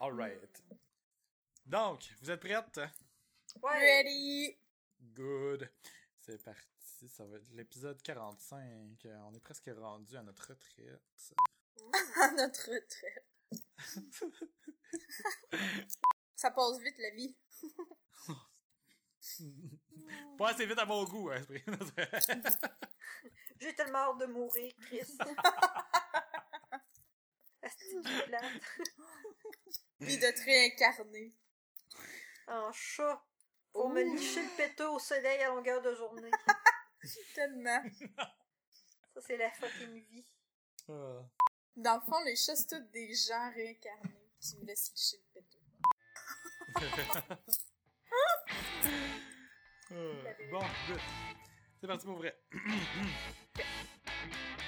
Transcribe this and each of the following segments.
Alright. Donc, vous êtes prêtes? Ouais. Ready! Good. C'est parti. Ça va être l'épisode 45. Euh, On est presque rendu à notre retraite. À notre retraite. Ça passe vite, la vie. Pas assez vite à mon goût, hein, esprit. J'ai tellement hâte de mourir, Chris. Plate? Puis de te réincarner. En chat. Pour me licher le péteux au soleil à longueur de journée. Tellement. Ça, c'est la fucking vie. Ah. Dans le fond, les chats, c'est tous des gens réincarnés qui me laissent licher le péteux. Bon, good. C'est parti pour vrai.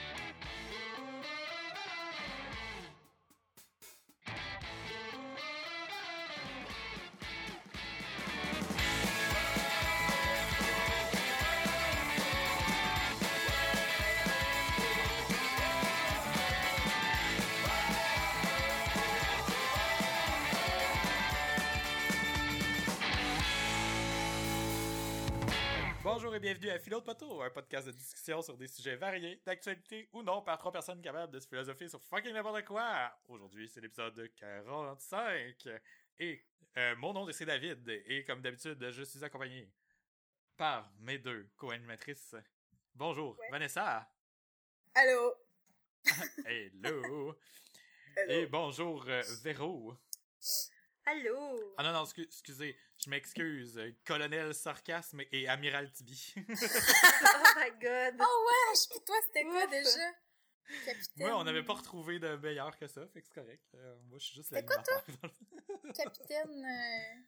Bonjour et bienvenue à Philo de Poteau, un podcast de discussion sur des sujets variés, d'actualité ou non, par trois personnes capables de se philosopher sur fucking n'importe quoi. Aujourd'hui, c'est l'épisode 45. Et euh, mon nom c'est David, et comme d'habitude, je suis accompagné par mes deux co-animatrices. Bonjour, Ouais. Vanessa. Allô? Hello. Allô? Et bonjour, euh, Véro. Allô? Ah non, non, excu- excusez, je m'excuse. euh, Colonel Sarcasme et Amiral Tibi. Oh my god. Oh wesh! Puis toi, c'était quoi déjà? Capitaine... Moi, on n'avait pas retrouvé de meilleur que ça, fait que c'est correct. Euh, moi, je suis juste C'était quoi, l'animateur. Capitaine... euh,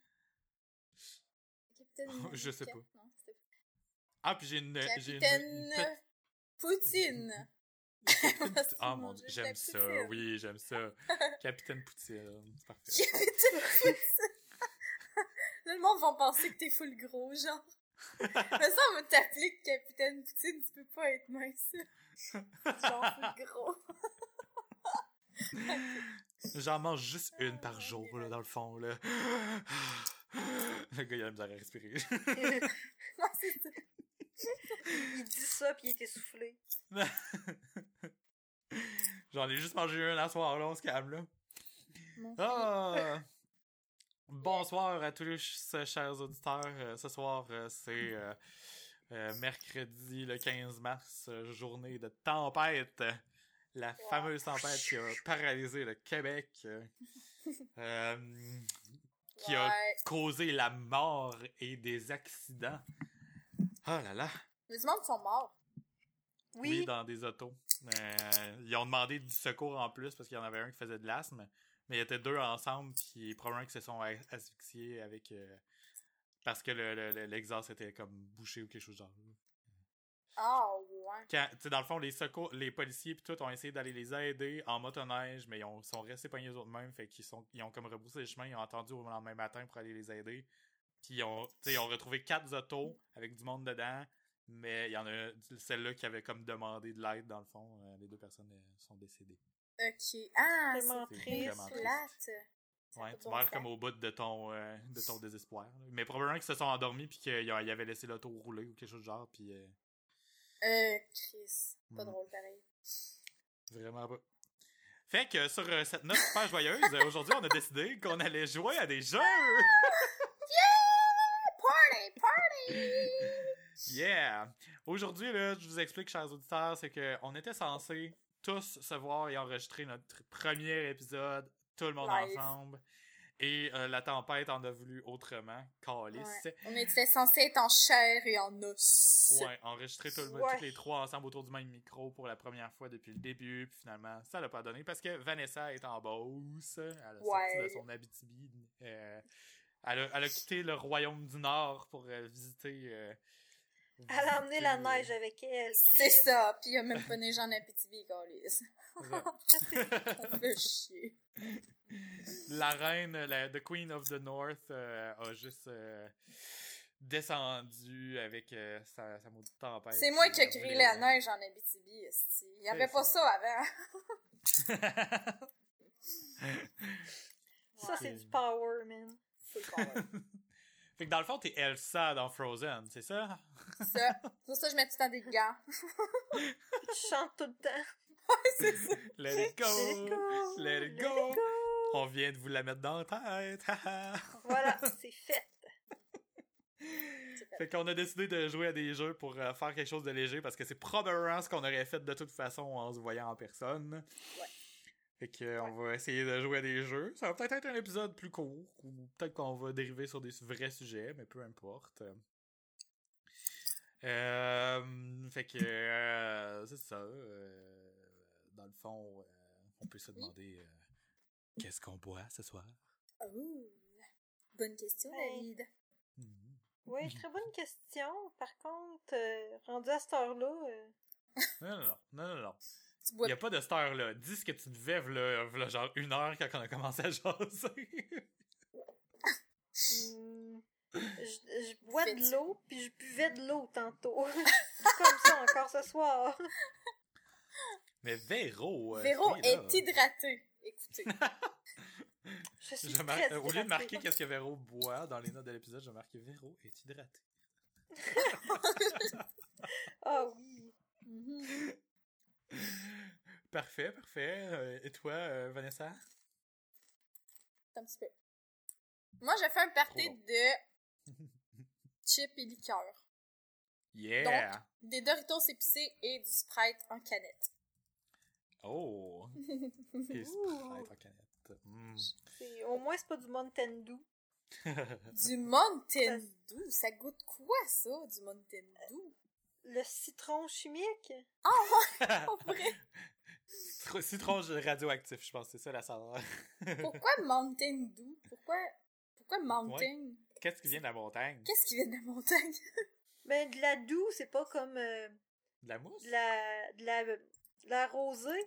Capitaine... Je sais Cap- pas. Non, ah, puis j'ai une... Capitaine... une Poutine! Ah mon mon Dieu, j'aime la ça. Poutine. Oui, j'aime ça. Capitaine Poutine, c'est parfait. Capitaine Poutine! Là, le monde va penser que t'es full gros, genre. Mais ça, on va t'appeler Capitaine Poutine, tu peux pas être mince. Genre full gros. J'en mange juste une par jour, là, dans le fond, là. Le gars, il a la misère à respirer. Non, c'est ça. il dit ça puis il est essoufflé. J'en ai juste mangé un à soir, là, on se calme, là. Ah! Bonsoir à tous les ch- chers auditeurs. Euh, ce soir, euh, c'est euh, mercredi le 15 mars, journée de tempête. La fameuse tempête qui a paralysé le Québec, qui a causé la mort et des accidents. Oh là là! Du monde sont morts. Oui, Oui. dans des autos. Ils ont demandé du secours en plus parce qu'il y en avait un qui faisait de l'asthme. Mais il y était deux ensemble, puis probablement qu'ils se sont asphyxiés avec. euh, parce que le- le- le- l'exhaust était comme bouché ou quelque chose de genre. Ah, ouais. Quand, dans le fond, les secours, les policiers puis tout ont essayé d'aller les aider en motoneige, mais ils ont, sont restés pognés eux autres mêmes, fait qu'ils sont, ils ont comme rebroussé les chemins, ils ont attendu au lendemain matin pour aller les aider. Puis ils ont, ils ont retrouvé quatre autos avec du monde dedans, mais il y en a celle-là qui avait comme demandé de l'aide dans le fond. euh, les deux personnes euh, sont décédées. Ok. Ah, Tellement c'est plate. Ouais, tu meurs comme au bout de ton, euh, de ton désespoir. là. Mais probablement qu'ils se sont endormis puis qu'ils ils avaient laissé l'auto rouler ou quelque chose de genre, puis euh, Euh, Chris. Pas Hmm. drôle, pareil. Vraiment pas. Fait que sur euh, cette note super joyeuse, euh, aujourd'hui, on a décidé qu'on allait jouer à des jeux! Party, party! Yeah! Aujourd'hui, là, je vous explique, chers auditeurs, c'est que on était censés tous se voir et enregistrer notre premier épisode, tout le monde ensemble. Et euh, la tempête en a voulu autrement. Calice. Ouais. On était censé être en chair et en os. Ouais, enregistrer tout le monde, Ouais. tous les trois ensemble autour du même micro pour la première fois depuis le début, puis finalement, ça l'a pas donné parce que Vanessa est en Beauce, elle a sorti de son Abitibi, euh, elle, a, elle a quitté le royaume du Nord pour euh, visiter... euh, Elle a emmené la euh, neige avec elle. C'est ça. Puis il y a même pas neigé en Abitibi, c'est ça. On peut chier. la reine, la, the Queen of the North, euh, a juste euh, descendu avec euh, sa, sa maudite tempête. C'est moi qui ai Elle créé la neige en Abitibi. Il y avait C'est pas ça. ça avant. Ça, c'est du power, man. Full power. Fait que dans le fond, t'es Elsa dans Frozen, c'est ça? ça. Pour ça, je mets tout le temps des gants. Tu chantes tout le temps. c'est ça. Let it go! Let it go! Let it go! On vient de vous la mettre dans la tête! Voilà, c'est fait. C'est fait. fait qu'on a décidé de jouer à des jeux pour euh, faire quelque chose de léger parce que c'est probablement ce qu'on aurait fait de toute façon en se voyant en personne. Ouais. Fait que euh, on va essayer de jouer à des jeux. Ça va peut-être être un épisode plus court ou peut-être qu'on va dériver sur des vrais sujets, mais peu importe. Euh, fait que euh, c'est ça. euh, dans le fond, euh, on peut se demander euh, qu'est-ce qu'on boit ce soir? Oh. Bonne question, Hey. David. Mhm. Oui, très bonne question. Par contre, euh, rendu à cette heure-là, euh, Non, non, non, non, non, non. Tu Il n'y a pas de star là. Dis ce que tu devais, v'là, v'là genre une heure quand on a commencé à jaser. hmm, je, je bois de l'eau, puis je buvais de l'eau tantôt. C'est comme ça encore ce soir. Mais Véro. euh, Véro là. est hydraté. Écoutez. Je suis Je mar- très au lieu de hydratée. marquer qu'est-ce que Véro boit dans les notes de l'épisode, je marquer Véro est hydraté. Ah oui. Mhm. Parfait, parfait. Euh, et toi, euh, Vanessa? Un petit peu. Moi, j'ai fait un party de chips et liqueurs. Yeah! Des Doritos épicés et du Sprite en canette. Oh! Et Sprite en canette. Mm. C'est- Au moins, c'est pas du Mountain Dew. Du Mountain Dew? Ça goûte quoi, ça, du Mountain Dew? Le citron chimique? En vrai, Citron- radioactif, je pense, c'est ça la saveur. pourquoi Mountain Dew? Pourquoi, pourquoi Mountain? Qu'est-ce qui vient de la montagne? Qu'est-ce qui vient de la montagne? Ben, de la doux, c'est pas comme euh, De la mousse? de la, de la, de la rosée.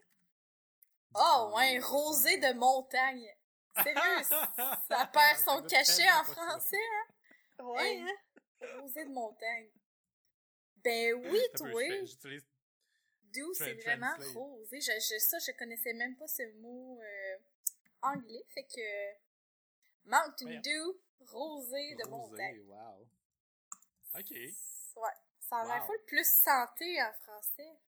Oh, ouais, rosé de montagne. Sérieux, ça perd son cachet en français, hein? Ouais, Hey. hein? Rosé de montagne. Ben oui, toi. J'utilise D'où c'est vraiment rosé. Je, je, ça, je connaissais même pas ce mot euh, anglais. Fait que Mountain. Dew, rosé de montagne. wow. Ok. Ouais. Ça a l'air Wow. full plus santé en français.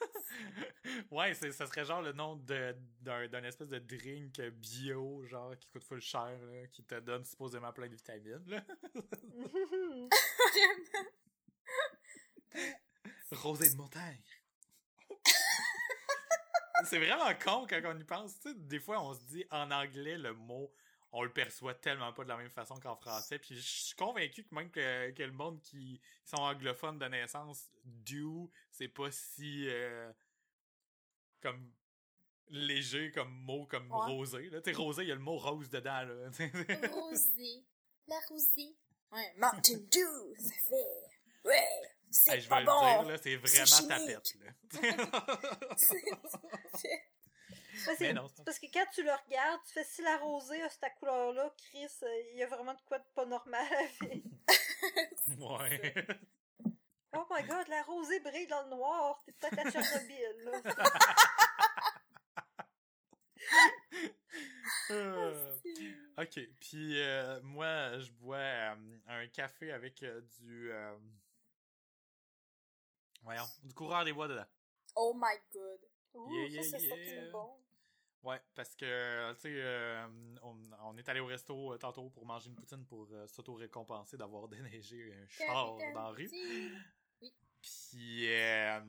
ouais, ça serait genre le nom d'un espèce de drink bio, genre, qui coûte full cher, là, qui te donne supposément plein de vitamines, là. Vraiment. Rosé de montagne. c'est vraiment con quand on y pense. Tu sais, des fois, on se dit en anglais, le mot, on le perçoit tellement pas de la même façon qu'en français. Puis je suis convaincu que même que, que le monde qui sont anglophones de naissance, do, c'est pas si euh, comme léger comme mot comme Ouais. rosé. Là. Tu sais, rosé, il y a le mot rose dedans. Là. Rosé. La rosée. Ouais, Mountain Dew, ça fait. Ouais, c'est Hey, je vais pas le bon. dire, là, c'est vraiment. Là. C'est- c'est non, c'est parce que quand tu le regardes, tu fais si la rosée a cette couleur-là, Chris, euh, il y a vraiment de quoi de pas normal avec. ouais. Oh my god, la rosée brille dans le noir. T'es peut-être à Tchernobyl, là. Euh, ok, puis euh, moi, je bois euh, un café avec euh, du. Voyons, du coureur des bois dedans. Oh my god. Ouh, Yeah, ça, yeah, c'est yeah. fucking bon. Ouais, parce que, tu sais, euh, on, on est allé au resto euh, tantôt pour manger une poutine pour euh, s'auto-récompenser d'avoir déneigé un char dans la rue. Puis euh,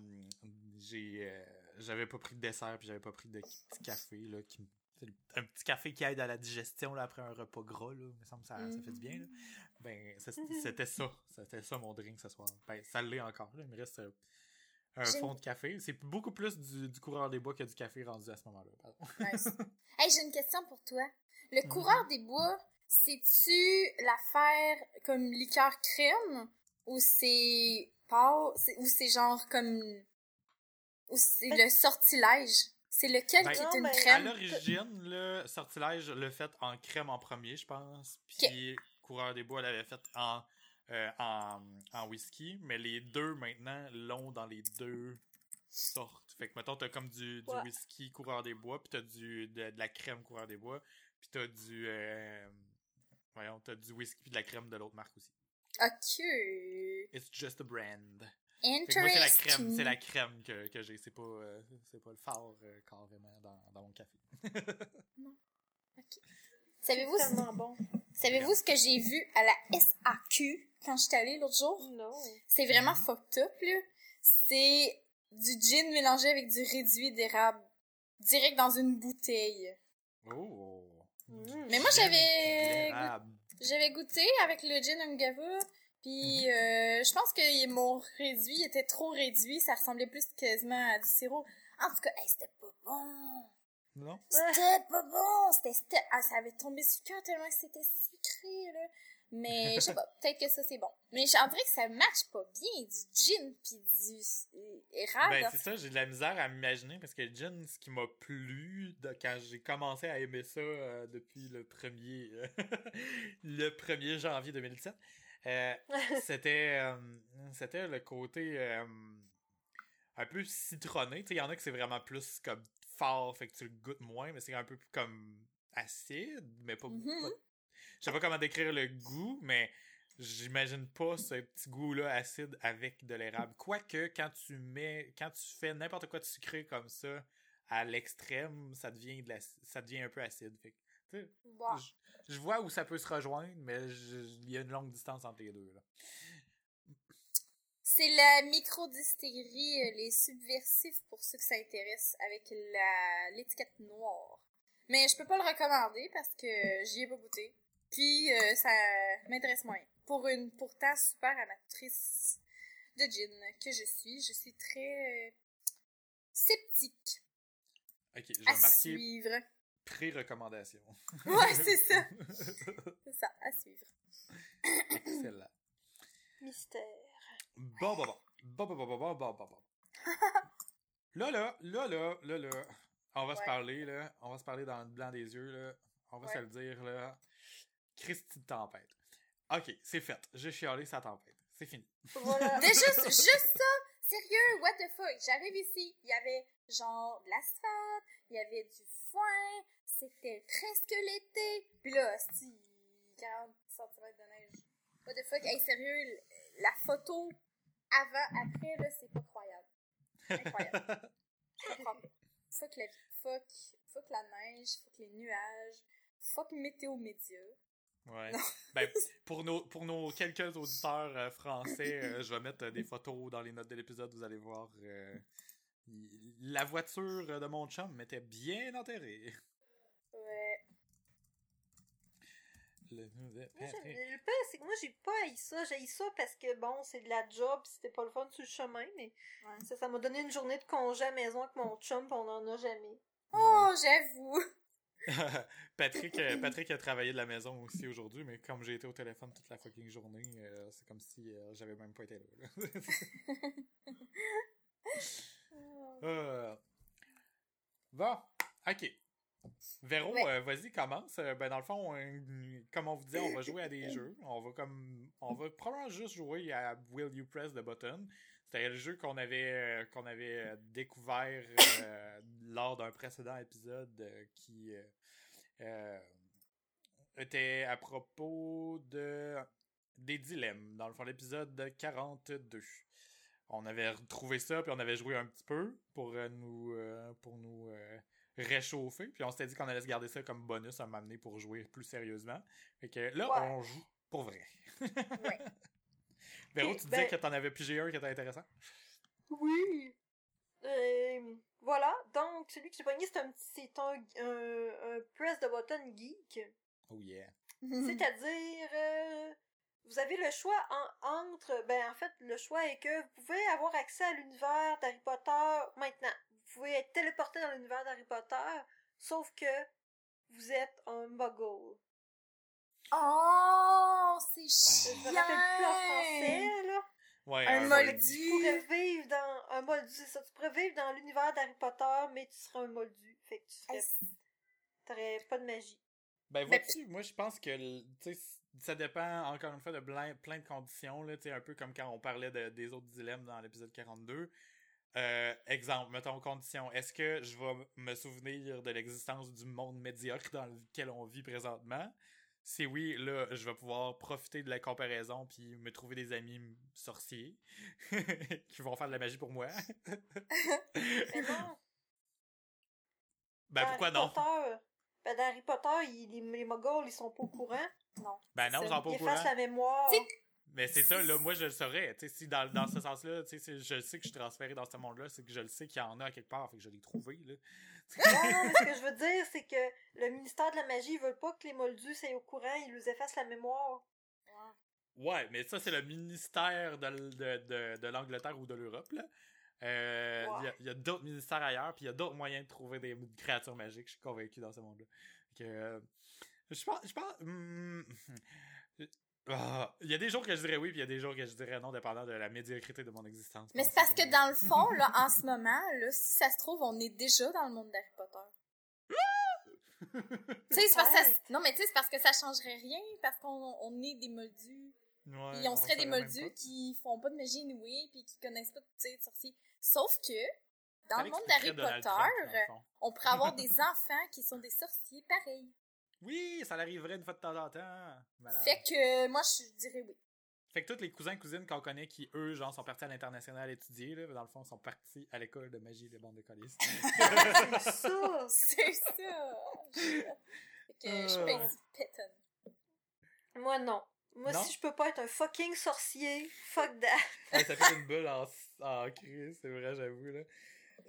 j'ai j'avais pas pris de dessert puis j'avais pas pris de petit café là qui un petit café qui aide à la digestion là après un repas gras là, il me semble que ça, ça fait du bien là. Ben c'était ça, c'était ça mon drink ce soir. Ben ça l'est encore là, il me reste euh, un fond de café, c'est beaucoup plus du, du coureur des bois que du café rendu à ce moment-là. Nice. hey, j'ai une question pour toi. Le Mhm. coureur des bois, c'est-tu l'affaire comme liqueur crème ou c'est pas ou c'est genre comme ou c'est le sortilège? C'est lequel Ben, qui est non, une mais- À crème? l'origine, le sortilège le fait en crème en premier, je pense. Puis Coureur des Bois l'avait fait en, euh, en, en whisky. Mais les deux, maintenant, l'ont dans les deux sortes. Fait que, mettons, t'as comme du, du Ouais. whisky Coureur des Bois, puis t'as du, de, de la crème Coureur des Bois. Puis t'as du... Euh, voyons, t'as du whisky et de la crème de l'autre marque aussi. Ok. It's just a brand. Interesting. Fait que moi, c'est la crème, c'est la crème que, que j'ai. C'est pas, euh, c'est pas le phare euh, carrément dans, dans mon café. Savez-vous C'est tellement bon. Savez-vous ce que j'ai vu à la SAQ quand j'étais allée l'autre jour? Non. C'est vraiment fucked up, là. C'est du gin mélangé avec du réduit d'érable. Direct dans une bouteille. Oh! Mm. Mais moi, j'avais. J'avais goûté avec le gin Ungava, puis euh, je pense que mon réduit était trop réduit, ça ressemblait plus quasiment à du sirop. En tout cas, hey, c'était pas bon. Non? C'était pas bon. C'était, c'était- ah, ça avait tombé sur le cœur tellement que c'était sucré, là. Mais je sais pas, peut-être que ça c'est bon. Mais j'en dirais que ça match pas bien du gin puis du euh, érable. Ben, c'est ça, j'ai de la misère à m'imaginer parce que le gin, ce qui m'a plu de, quand j'ai commencé à aimer ça euh, depuis le premier euh, le 1er janvier 2017, euh, c'était euh, c'était le côté euh, un peu citronné. Il y en a que c'est vraiment plus comme fort, fait que tu le goûtes moins, mais c'est un peu plus comme acide, mais pas. Pas- Je sais pas comment décrire le goût, mais j'imagine pas ce petit goût-là acide avec de l'érable. Quoique, quand tu mets, quand tu fais n'importe quoi de sucré comme ça, à l'extrême, ça devient de la, ça devient un peu acide. Fait que, Bon. je, je vois où ça peut se rejoindre, mais il y a une longue distance entre les deux. Là. C'est la microdistillerie euh, Les Subversifs pour ceux que ça intéresse avec l'étiquette noire. Mais je peux pas le recommander parce que j'y ai pas goûté. Puis euh, ça m'intéresse moins. Pour une pourtant super amatrice de gin que je suis, je suis très euh, sceptique Ok, vais marquer suivre. pré-recommandation. Ouais, c'est ça. C'est ça, à suivre. Excellent. Mystère. Bon, bon, bon. Bon, bon, bon, bon, bon, bon, bon. Là, là, là, là, là, là, on va se parler, là. On va se parler dans le blanc des yeux, là. On va se le dire, là. Christy de tempête. Ok, c'est fait. J'ai chialé sa tempête. C'est fini. Voilà. Déjà, juste ça, sérieux, what the fuck? J'arrive ici, il y avait genre de l'asphalte, il y avait du foin, c'était presque l'été. Puis là, si 40 cm de neige. What the fuck, hey, sérieux, la photo avant, après, là, c'est pas croyable. Incroyable. Je comprends pas. Fuck la vie, fuck, fuck la neige, fuck les nuages, fuck météo média. Ouais. Ben, pour nos, pour nos quelques auditeurs euh, français, euh, je vais mettre euh, des photos dans les notes de l'épisode. Vous allez voir. euh, la voiture de mon chum m'était bien enterrée. Ouais. Le- Moi, j'aime- Le pire, c'est que moi, j'ai pas haï ça. J'ai haï ça parce que, bon, c'est de la job, pis c'était pas le fun sur le chemin, mais Ouais. ça ça m'a donné une journée de congé à la maison avec mon chum, pis on en a jamais. Oh, j'avoue. Patrick, euh, Patrick a travaillé de la maison aussi aujourd'hui, mais comme j'ai été au téléphone toute la fucking journée, euh, c'est comme si euh, j'avais même pas été là. là. Euh, Bon, ok. Véro, Ouais. vas-y, commence. Ben, dans le fond, comme on vous disait, on va jouer à des jeux. On va comme. On va probablement juste jouer à Will You Press the Button. C'était le jeu qu'on avait, euh, qu'on avait euh, découvert euh, lors d'un précédent épisode euh, qui était à propos de des dilemmes. Dans le fond, l'épisode 42. On avait retrouvé ça, puis on avait joué un petit peu pour nous, pour nous réchauffer. Puis on s'était dit qu'on allait se garder ça comme bonus à m'amener pour jouer plus sérieusement. Fait que là, Ouais. on joue pour vrai. Ouais. Véro, Ok, tu disais ben- que t'en avais pigé un qui était intéressant? Oui. Euh, voilà, donc celui que j'ai pogné, c'est un, petit- c'est un, un, un press de button geek. Oh yeah. C'est-à-dire, euh, vous avez le choix en- entre, ben en fait, le choix est que vous pouvez avoir accès à l'univers d'Harry Potter maintenant. Vous pouvez être téléporté dans l'univers d'Harry Potter, sauf que vous êtes un muggle. Oh, c'est Je chiant. me rappelle plus en français, là. Ouais, Un moldu. moldu. Tu pourrais vivre dans un moldu, c'est ça. Tu pourrais vivre dans l'univers d'Harry Potter, mais tu serais un moldu. Fait que tu serais, Hey, t'aurais pas de magie. Ben, Ben, vois-tu, moi, je pense que, tu sais, ça dépend, encore une fois, de plein, plein de conditions, là, tu sais, un peu comme quand on parlait de- des autres dilemmes dans l'épisode 42. euh, exemple, mettons condition, est-ce que je vais me souvenir de l'existence du monde médiocre dans lequel on vit présentement? Si oui, là, je vais pouvoir profiter de la comparaison puis me trouver des amis sorciers qui vont faire de la magie pour moi. Mais non. Ben Dans pourquoi Harry non? Potter, ben dans Harry Potter, ils- les, les mogols, ils sont pas au courant? Non. Ben non, C'est ils sont pas au Ils courant. la mémoire. Mais c'est ça, là, moi je le saurais. Tu sais, si dans, dans ce sens-là, tu sais, si je sais que je suis transféré dans ce monde-là, c'est que je le sais qu'il y en a à quelque part, fait que je l'ai trouvé, là. Non, non, mais ce que je veux dire, c'est que le ministère de la magie, ils veulent pas que les moldus soient au courant, ils nous effacent la mémoire. Ouais, mais ça, c'est le ministère de, l- de, de, de l'Angleterre ou de l'Europe, là. Euh, Il y a- il y a, d'autres ministères ailleurs, puis il y a d'autres moyens de trouver des créatures magiques, je suis convaincu dans ce monde-là. Que, euh, je pense... Je pense ah, il y a des jours que je dirais oui, puis il y a des jours que je dirais non, dépendant de la médiocrité de mon existence. Mais c'est parce que dans le fond, là, en ce moment, là, si ça se trouve, on est déjà dans le monde d'Harry Potter. Tu sais, c'est parce que ça-. Non, mais tu sais, c'est parce que ça changerait rien, parce qu'on on est des moldus. Ouais, Puis on serait des moldus qui font pas de magie anyway, puis qui connaissent pas de sorciers. Sauf que, dans Ça le monde d'Harry Potter, Trump, on pourrait avoir des enfants qui sont des sorciers pareils. Oui, ça l'arriverait une fois de temps en temps. Malade. Fait que, moi, je dirais oui. Fait que tous les cousins cousines qu'on connaît qui, eux, genre, sont partis à l'international étudier, là, dans le fond, sont partis à l'école de magie des bandes de colis. C'est ça! C'est ça! fait que, je Euh. paye du péton. Moi, non. Moi, Non? si je peux pas être un fucking sorcier, fuck that. Ça fait une bulle en, en crise, c'est vrai, j'avoue, là.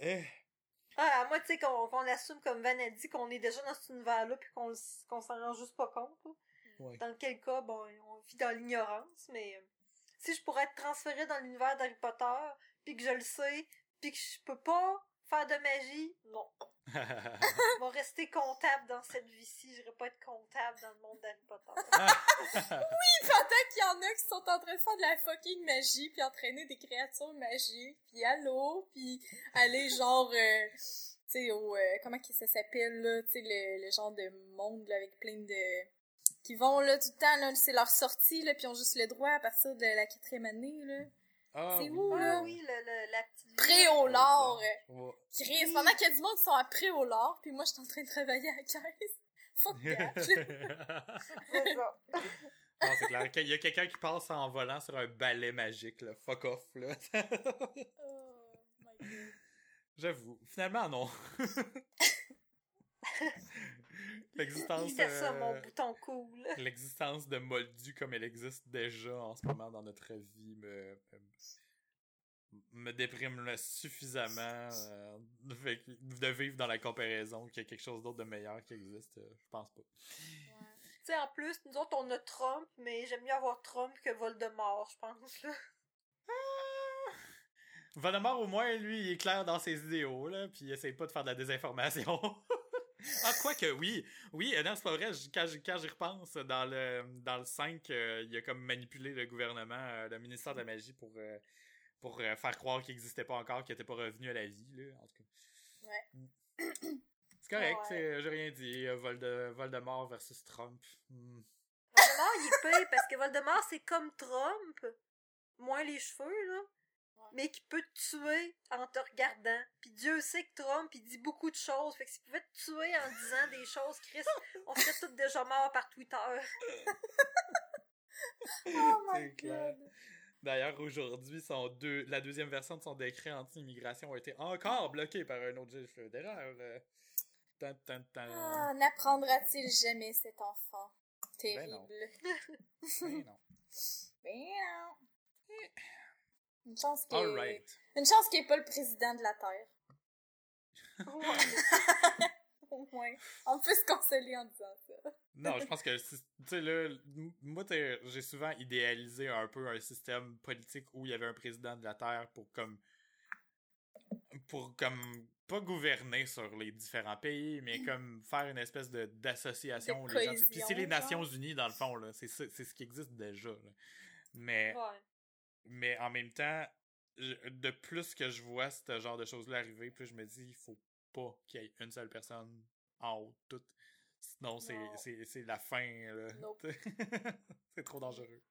Eh, Ah, à moi, tu sais, qu'on qu'on assume comme Van a dit qu'on est déjà dans cet univers-là puis qu'on qu'on s'en rend juste pas compte. là. ouais. Dans quel cas, bon, on vit dans l'ignorance, mais euh, si je pourrais être transféré dans l'univers d'Harry Potter, puis que je le sais, puis que je peux pas faire de magie, non. Je vais rester comptable dans cette vie-ci, je vais pas être comptable dans le monde d'Harry Potter. Pendant qu'il y en a qui sont en train de faire de la fucking magie, puis entraîner des créatures magiques, puis allô, puis aller genre, euh, tu sais, au, euh, comment que ça s'appelle, là, tu sais, le, le genre de monde, là, avec plein de... qui vont, là, tout le temps, là, c'est leur sortie, là, puis ils ont juste le droit à partir de la quatrième année, là. Ah, C'est oui. où, Ah oui, le, le- la petite ville. Pré au lard! Ouais. Chris, pendant qu'il y a du monde qui sont à pré au lard, puis moi, je suis en train de travailler à la caisse. Fuck that! C'est ça. Non, c'est clair. Il y a quelqu'un qui passe en volant sur un balai magique, là. Fuck off, là. oh my god. J'avoue. Finalement, non. L'existence. Euh, mon bouton cool. L'existence de Moldu comme elle existe déjà en ce moment dans notre vie me, me, me déprime là, suffisamment euh, de vivre dans la comparaison qu'il y a quelque chose d'autre de meilleur qui existe. euh, je pense pas. Tu sais, en plus, nous autres, on a Trump, mais j'aime mieux avoir Trump que Voldemort, je pense. Là. Voldemort, au moins, lui, il est clair dans ses idéaux, là, puis il essaye pas de faire de la désinformation. ah, quoi que oui. Oui, euh, non, c'est pas vrai. Quand, j'y- quand j'y repense, dans le, dans le 5, euh, il a comme manipulé le gouvernement, euh, le ministère de la magie pour, euh, pour faire croire qu'il existait pas encore, qu'il était pas revenu à la vie, là, en tout cas. Ouais. Mm. C'est correct, Ouais. c'est- j'ai rien dit. Volde- Voldemort versus Trump. Hmm. Voldemort, il est pire parce que Voldemort, c'est comme Trump. Moins les cheveux, là. Mais qui peut te tuer en te regardant. Puis Dieu sait que Trump, il dit beaucoup de choses. Fait que s'il pouvait te tuer en disant des choses, Chris, on serait tous déjà morts par Twitter. Oh my clair. god. D'ailleurs, aujourd'hui, son deux, la deuxième version de son décret anti-immigration a été encore bloquée par un autre juge fédéral. Tan, tan, tan. Ah, n'apprendra-t-il jamais cet enfant? Terrible. non. Mais non. Ben non. Une chance qu'il right. Une chance qu'il n'est pas le président de la Terre. Au moins. On peut se consoler en disant ça. Non, je pense que, tu sais, là, moi, j'ai souvent idéalisé un peu un système politique où il y avait un président de la Terre pour, comme, pour, comme, pas gouverner sur les différents pays, mais comme faire une espèce de, d'association puis c'est les. Nations Unies, dans le fond, là, c'est ce qui existe déjà, là. Mais, Ouais. Mais en même temps, je- de plus que je vois ce genre de choses-là arriver, plus je me dis, il faut pas qu'il y ait une seule personne en haut de tout. Sinon, c'est- la fin. Nope. c'est trop dangereux.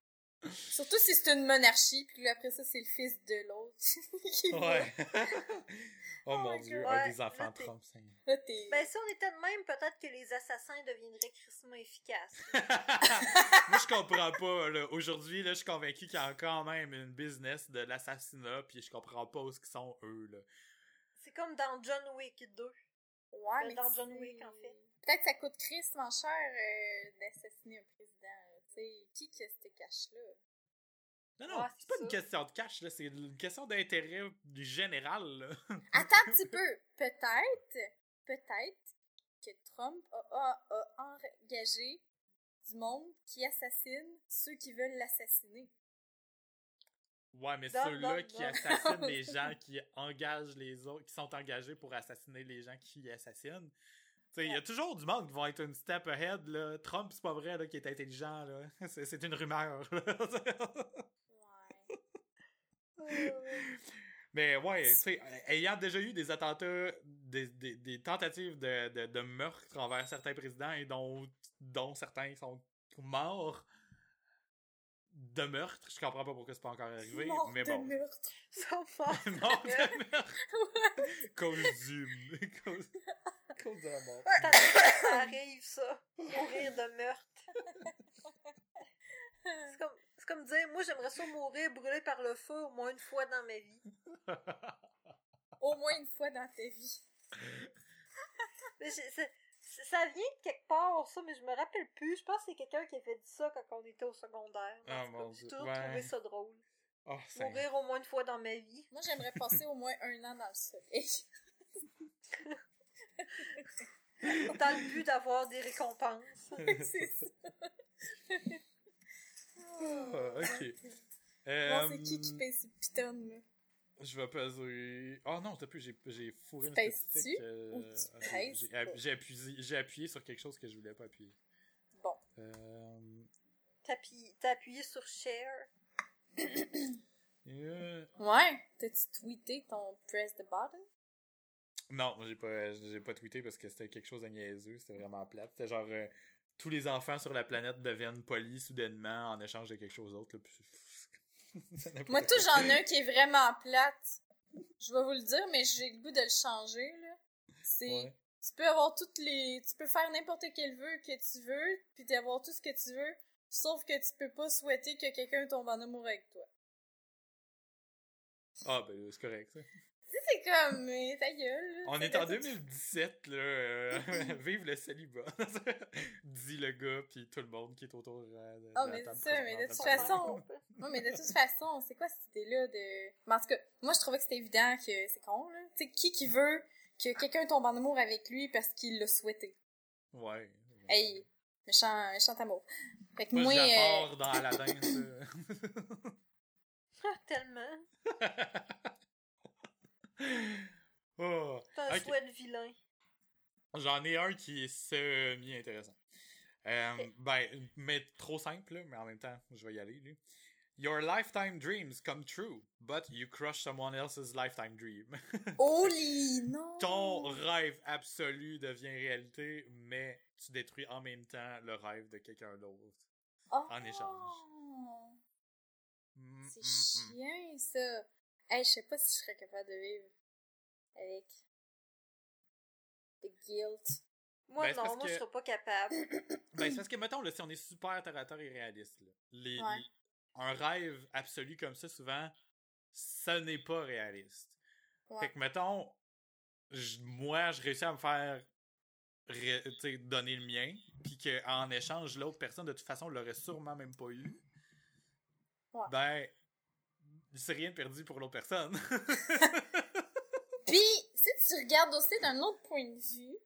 Surtout si c'est une monarchie, puis là, après ça, c'est le fils de l'autre. Ouais. oh Oh mon dieu, un des enfants là, Trump. Là, Ben, si on était de même, peut-être que les assassins deviendraient crissement efficaces. Moi, je comprends pas. Aujourd'hui, là, je suis convaincu qu'il y a quand même une business de l'assassinat, puis je comprends pas où ce qu'ils sont, eux, là. C'est comme dans John Wick 2. Ouais, Mais mais dans John c'est- Wick, en fait. Peut-être que ça coûte crissement cher euh, d'assassiner un président. Sais, qui qui a ce cash-là? Non, non, Ouais, c'est pas ça. une question de cash, là. C'est une question d'intérêt général, là. Attends un petit peu. Peut-être, peut-être que Trump a, a- a engagé du monde qui assassine ceux qui veulent l'assassiner. Ouais, mais ceux-là qui non. assassinent les gens qui engagent les autres, qui sont engagés pour assassiner les gens qui assassinent. Il y a toujours du monde qui vont être une step ahead, là. Trump, c'est pas vrai, là, qui est intelligent, là. C'est c'est une rumeur. Ouais. Mais ouais, tu sais, ayant déjà eu des attentats, des, des, des tentatives de, de, de meurtre envers certains présidents et dont, dont certains sont morts de meurtre, je comprends pas pourquoi c'est pas encore arrivé, Mort mais de bon. meurtre. Sont morts. mort de meurtre! cause du... cause, cause de la mort. Ça arrive, ça. Mourir de meurtre. C'est comme, c'est comme dire, moi, j'aimerais ça mourir brûlé par le feu au moins une fois dans ma vie. Au moins une fois dans ta vie. Mais c'est- c'est- c'est- ça vient de quelque part, ça, mais je me rappelle plus. Je pense que c'est quelqu'un qui avait dit ça quand on était au secondaire. Ah, J'ai toujours Ouais. trouvé ça drôle. Oh, c'est... Mourir au moins une fois dans ma vie. Moi, j'aimerais passer au moins un an dans le soleil. Dans le but d'avoir des récompenses. c'est ça. Ah, ok. Bon, c'est Euh, qui qui paye ce piton, là? Je vais peser. Oh non, t'as plus, j'ai, j'ai fourré une statistique. euh, ah, j'ai- appuyé, j'ai appuyé sur quelque chose que je voulais pas appuyer. Bon. Euh, T'as appuyé, sur share. euh, Ouais. T'as-tu tweeté ton press the button? Non, j'ai pas, j'ai pas tweeté parce que c'était quelque chose de niaiseux, c'était vraiment plate. C'était genre euh, tous les enfants sur la planète deviennent polis soudainement en échange de quelque chose d'autre. Moi, tout, j'en ai un qui est vraiment plate. Je vais vous le dire, mais j'ai le goût de le changer, là. C'est... Ouais. Tu peux avoir toutes les... Tu peux faire n'importe quel vœu que tu veux, puis d'avoir tout ce que tu veux, sauf que tu peux pas souhaiter que quelqu'un tombe en amour avec toi. Ah ben c'est correct ça. C'est comme... Mais ta gueule. On est en là, 2017 là. euh, vive le célibat. Dit le gars puis tout le monde qui est autour euh, de, de la mais table ça, mais de toute façon- Ouais, mais de toute façon, c'est quoi cette idée-là de... Mais en tout cas, moi, je trouvais que c'était évident que c'est con, là. Tu sais, qui qui veut que quelqu'un tombe en amour avec lui parce qu'il l'a souhaité? Ouais. Hey, méchant, méchant amour. Fait que Moi, euh, dans Aladdin, ça. Ah, tellement. oh. C'est un Ok. souhait de vilain. J'en ai un qui est semi-intéressant. Euh, ben, mais trop simple, mais en même temps, je vais y aller. Lui. Your lifetime dreams come true, but you crush someone else's lifetime dream. Holy, non! Ton rêve absolu devient réalité, mais tu détruis en même temps le rêve de quelqu'un d'autre. Oh! en échange. Mm, C'est mm, mm. chien, ça. Hey, je sais pas si je serais capable de vivre avec the guilt. Moi, Ben, c'est non, moi, que- je serais pas capable. Ben, c'est parce que, mettons, là, si on est super terre à terre et réaliste, là, les, Ouais. les- un rêve absolu comme ça, souvent, ça n'est pas réaliste. Ouais. Fait que, mettons, j- moi, je réussis à me faire ré- tu sais, donner le mien, puis qu'en échange, l'autre personne, de toute façon, l'aurait sûrement même pas eu. Ouais. Ben, c'est rien perdu pour l'autre personne. Puis, si tu regardes aussi d'un autre point de vue,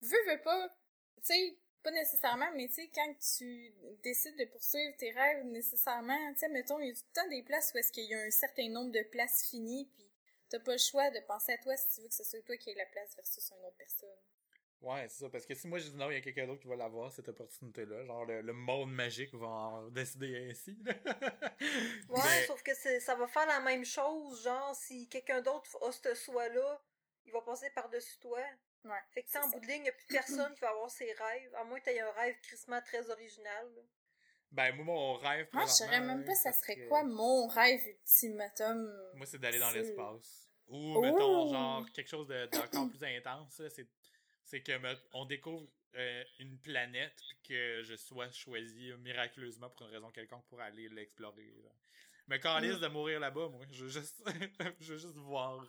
veux, veux pas, tu sais, pas nécessairement, mais tu sais, quand tu décides de poursuivre tes rêves nécessairement, tu sais, mettons, il y a tout le temps des places où est-ce qu'il y a un certain nombre de places finies, puis t'as pas le choix de penser à toi si tu veux que ce soit toi qui ait la place versus une autre personne. Ouais, c'est ça. Parce que si moi je dis non, il y a quelqu'un d'autre qui va l'avoir, cette opportunité-là. Genre, le, le monde magique va en décider ainsi. Ouais, Mais- sauf que c'est- ça va faire la même chose, genre, si quelqu'un d'autre a ce choix-là, il va passer par-dessus toi. Ouais. Fait que, en bout de ligne, il n'y a plus personne qui va avoir ses rêves, à moins que tu aies un rêve crissement très original. là. Ben, moi, mon rêve. Moi, je saurais même pas ça serait quoi mon rêve ultimatum? Moi, c'est d'aller dans l'espace. Ou, Oh! mettons, genre, quelque chose de- d'encore plus intense, là, c'est, c'est que me- on découvre euh, une planète, puis que je sois choisi miraculeusement pour une raison quelconque pour aller l'explorer. là. Mais quand Mm. de mourir là-bas, moi, je veux juste, je veux juste voir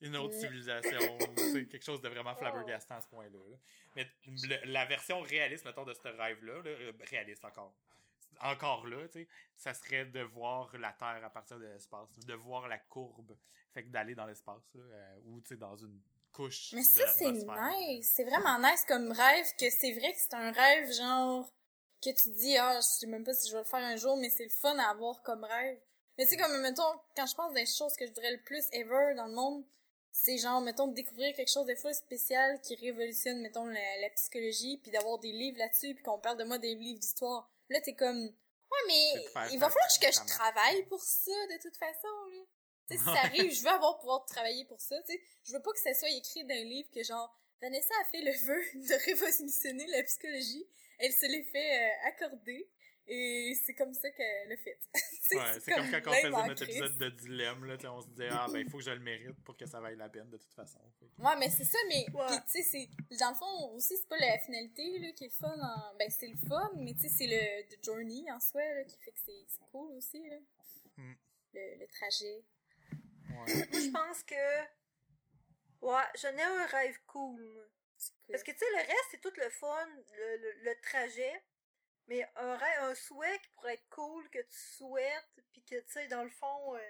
une autre Mm. civilisation, c'est quelque chose de vraiment flabbergastant à ce point-là. là. Mais le- la version réaliste, mettons, de ce rêve-là, là, euh, réaliste encore, encore là, tu sais, ça serait de voir la Terre à partir de l'espace, de voir la courbe, fait que d'aller dans l'espace, là, euh, ou tu sais, dans une couche. Mais ça, c'est nice. C'est vraiment nice comme rêve, que c'est vrai que c'est un rêve, genre, que tu dis, ah, je sais même pas si je vais le faire un jour, mais c'est le fun à avoir comme rêve. Mais tu sais, comme, mettons, quand je pense des choses que je voudrais le plus ever dans le monde, c'est genre, mettons, de découvrir quelque chose de full spécial qui révolutionne, mettons, la, la psychologie, puis d'avoir des livres là-dessus, puis qu'on parle de moi des livres d'histoire. Là, t'es comme, ouais, mais C'est il va falloir que je travaille pour ça, de toute façon, là. Sais, si ça arrive, je veux avoir pouvoir travailler pour ça, tu sais. Je veux pas que ça soit écrit dans un livre que genre, Vanessa a fait le vœu de révolutionner la psychologie. Elle se l'est fait euh, accorder. Et c'est comme ça qu'elle l'a fait. Sais, Ouais, c'est comme quand on faisait notre crise. épisode de dilemme, là, tu sais, on se disait, ah ben, il faut que je le mérite pour que ça vaille la peine de toute façon. Ouais, mais c'est ça, mais Ouais. tu sais, c'est dans le fond aussi c'est pas la finalité là qui est fun en ben c'est le fun, mais tu sais c'est le the journey en soi là qui fait que c'est c'est cool aussi là. Mm. Le, le trajet. Ouais. Moi, je pense que. Ouais, je n'ai un rêve cool, moi. C'est cool. Parce que, tu sais, le reste, c'est tout le fun, le, le, le trajet. Mais un rêve, un souhait qui pourrait être cool, que tu souhaites, puis que, tu sais, dans le fond, euh,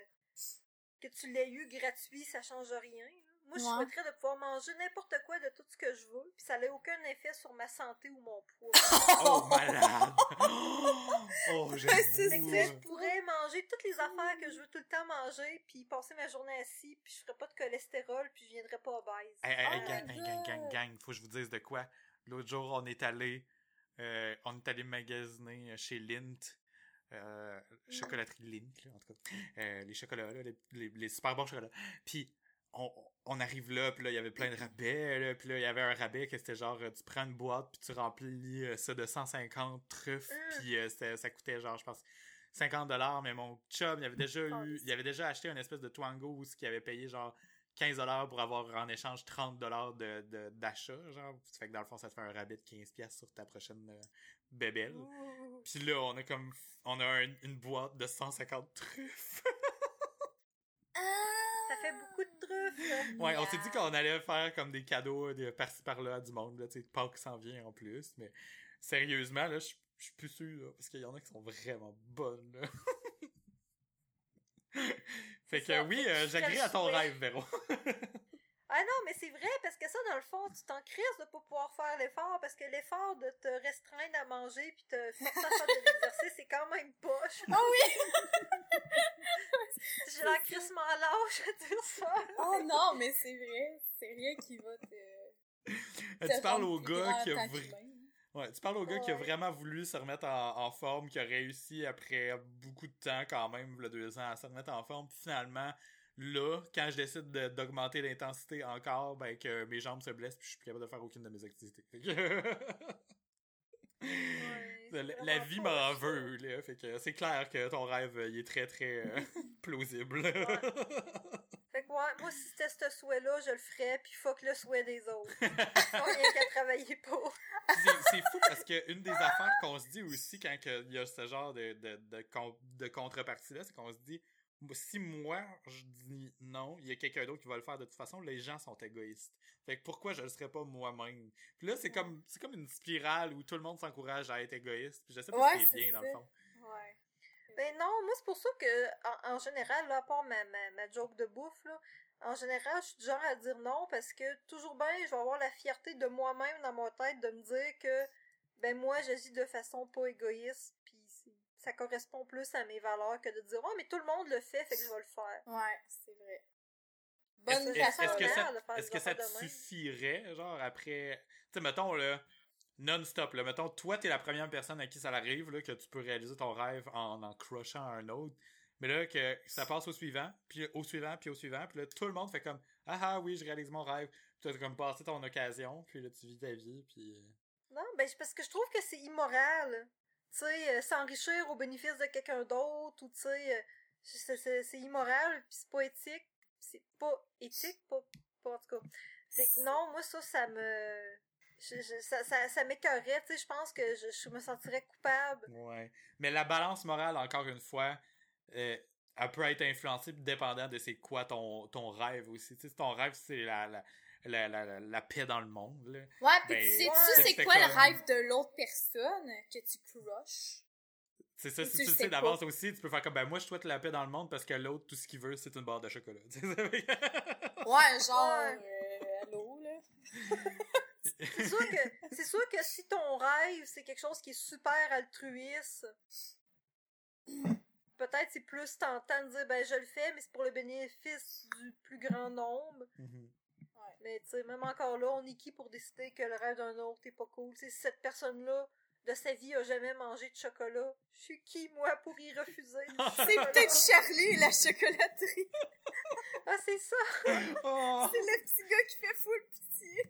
que tu l'aies eu gratuit, ça change rien. là. Moi, je Ouais. souhaiterais de pouvoir manger n'importe quoi de tout ce que je veux, puis ça n'a aucun effet sur ma santé ou mon poids. Oh, malade! Oh, euh, je pourrais manger toutes les affaires que je veux tout le temps manger, puis passer ma journée assis, puis je ferais pas de cholestérol, puis je viendrais pas obèse. Hey, hey, hey, Oh gang, hey, gang, gang, gang, faut que je vous dise de quoi. L'autre jour, on est allé, euh, on est allé magasiner chez Lint, euh, chocolaterie Lint, là, en tout cas, euh, les chocolats, là, les, les, les super bons chocolats. Puis, on, on arrive là, puis là, il y avait plein de rabais, là, puis là, il y avait un rabais que c'était genre, euh, tu prends une boîte, puis tu remplis euh, ça de 150 truffes, puis euh, c'était- ça coûtait genre, je pense, 50 dollars, mais mon chum, il avait déjà eu, il avait déjà acheté une espèce de Twango qu'il avait payé genre 15 dollars pour avoir en échange 30 dollars de, de- d'achat, genre. Ça fait que dans le fond, ça te fait un rabais de 15 pièces sur ta prochaine euh, bébelle. Ouh. Puis là, on a comme, on a un- une boîte de 150 truffes. Ça fait beaucoup de truffes. ouais, on s'est dit qu'on allait faire comme des cadeaux de par-ci par-là à du monde, là, tu sais, Pâques s'en vient en plus, mais sérieusement, là, je suis plus sûr, là, parce qu'il y en a qui sont vraiment bonnes, là. fait que ça, oui, euh, j'agrée à ton rêve, Véro. Ah non, mais c'est vrai, parce que ça, dans le fond, tu t'en crises de pas pouvoir faire l'effort, parce que l'effort de te restreindre à manger puis te forcer à faire de l'exercice, c'est quand même poche. Ah oui! J'ai l'air crissement lâche à dire ça. Oh non, mais c'est vrai, c'est rien qui va te. Euh, te tu parles au gars qui a. Ouais, tu parles au gars qui a vraiment voulu se remettre en, en forme, qui a réussi après beaucoup de temps quand même, il y a deux ans, à se remettre en forme. Puis finalement, là, quand je décide de- d'augmenter l'intensité encore, ben que mes jambes se blessent puis je suis plus capable de faire aucune de mes activités. Ouais, la, vie m'en veut, là. Fait que c'est clair que ton rêve, il est très très euh, plausible. Fait que ouais, moi, si c'était ce souhait-là, je le ferais, puis fuck le souhait des autres. Pas rien qu'à travailler pour. c'est fou parce que une des affaires qu'on se dit aussi quand il y a ce genre de, de, de, de contrepartie-là, c'est qu'on se dit si moi je dis non, il y a quelqu'un d'autre qui va le faire de toute façon, les gens sont égoïstes. Fait que pourquoi je le serais pas moi-même? Puis là, c'est comme c'est comme une spirale où tout le monde s'encourage à être égoïste. Puis je sais pas Ouais, si c'est bien dans le fond. Ouais. Ben non, moi, c'est pour ça que, en, en général, là, à part ma, ma, ma joke de bouffe, là, en général, je suis du genre à dire non parce que toujours bien, je vais avoir la fierté de moi-même dans ma tête de me dire que, ben moi, j'agis de façon pas égoïste, puis ça correspond plus à mes valeurs que de dire, oh, mais tout le monde le fait, fait que je vais le faire. Ouais, c'est vrai. Bonne est-ce- façon. est-ce que de ça, faire est-ce que ça te de suffirait, genre, après... Tu sais, mettons, là, non-stop, là, mettons, toi, t'es la première personne à qui ça arrive, là, que tu peux réaliser ton rêve en en crushant un autre, mais là, que ça passe au suivant, puis au suivant, puis au suivant, puis là, tout le monde fait comme « Ah ah, oui, je réalise mon rêve », puis t'as comme passé ton occasion, puis là, tu vis ta vie, puis... Non, ben, c'est parce que je trouve que c'est immoral. Tu sais, euh, s'enrichir au bénéfice de quelqu'un d'autre, ou tu euh, c'est- immoral, puis c'est pas éthique, c'est pas éthique, pas, en tout cas. Non, moi ça, ça me... je- ça ça, ça tu sais, je pense que je, je me sentirais coupable. Ouais. Mais la balance morale, encore une fois, euh, elle peut être influencée dépendant de c'est quoi ton, ton rêve aussi. Tu sais, si ton rêve, c'est la, la, la, la, la paix dans le monde, là. Ouais, pis Ben, tu sais-tu ouais, c'est c'est quoi le rêve de l'autre personne que tu crushes? C'est ça, si Tu tu le sais sais d'avance aussi, tu peux faire comme, ben moi, je souhaite la paix dans le monde parce que l'autre, tout ce qu'il veut, c'est une barre de chocolat. Tu sais, Ouais, genre, Ouais. euh, allô, là? C'est sûr que c'est sûr que si ton rêve c'est quelque chose qui est super altruiste, peut-être c'est plus tentant de dire ben je le fais mais c'est pour le bénéfice du plus grand nombre. Mhm. Mais tu sais même encore là, on est qui pour décider que le rêve d'un autre est pas cool? Tu sais, si cette personne là de sa vie a jamais mangé de chocolat, je suis qui moi pour y refuser? C'est peut-être Charlie, la chocolaterie. Ah c'est ça. Oh! C'est le petit gars qui fait full pitié.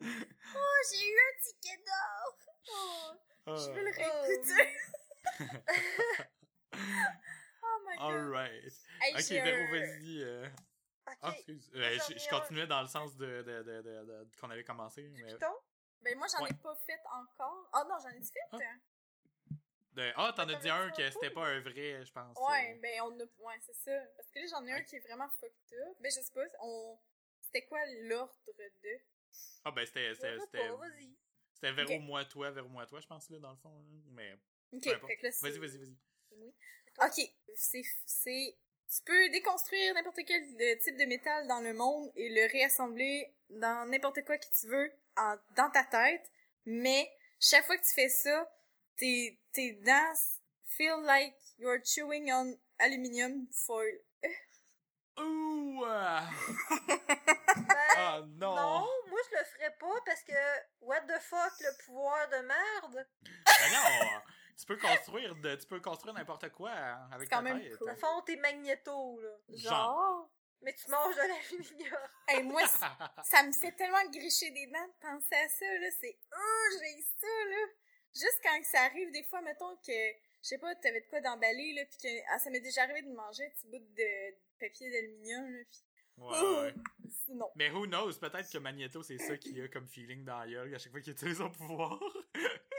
oh, j'ai eu un ticket d'or. Oh, je veux le Ah. réécouter. oh my god. Alright. Hey, Ok, j'ai un- Véro, vas-y. euh. Ah, excuse. Euh, je, continuais dans le sens de, de, de, de, qu'on avait commencé. Du Mais... piton? Ben moi j'en ai pas fait encore. Ah non, j'en ai fait? Ah. De- Ah, t'en as dit un que c'était pas un vrai, je pense. Ouais, euh. ben on a ouais, c'est ça. Parce que là j'en ai un qui est vraiment fucked up. Ben je sais pas, on c'était quoi l'ordre de? Ah, ben c'était. C'était c'était- Ok. moi, toi, Véro, moi, toi, je pense, là, dans le fond. là. Mais. OK, Vas-y, vas-y, vas-y. moi. OK, c'est c'est tu peux déconstruire n'importe quel euh, type de métal dans le monde et le réassembler dans n'importe quoi que tu veux en, dans ta tête, mais chaque fois que tu fais ça, tes, tes dents feel like you're chewing on aluminium foil. Ouh! ah. Ben, Ah, non! Non, moi je le ferais pas parce que what the fuck le pouvoir de merde? Ben non! Tu peux construire de, tu peux construire n'importe quoi hein, avec C'est quand ta même tête. cool. Au fond, t'es magnéto là. Genre. Mais tu manges de l'aluminium. Hey, moi, ça me fait tellement gricher des dents de penser à ça, là. C'est, oh, j'ai ça, là. Juste quand ça arrive, des fois, mettons que, je sais pas, t'avais de quoi d'emballer, là, pis que, ah, ça m'est déjà arrivé de manger un petit bout de papier d'aluminium, là, pis, Ouais, non. Mais who knows? Peut-être que Magneto, c'est ça qu'il a comme feeling dans la gueule à chaque fois qu'il utilise son pouvoir.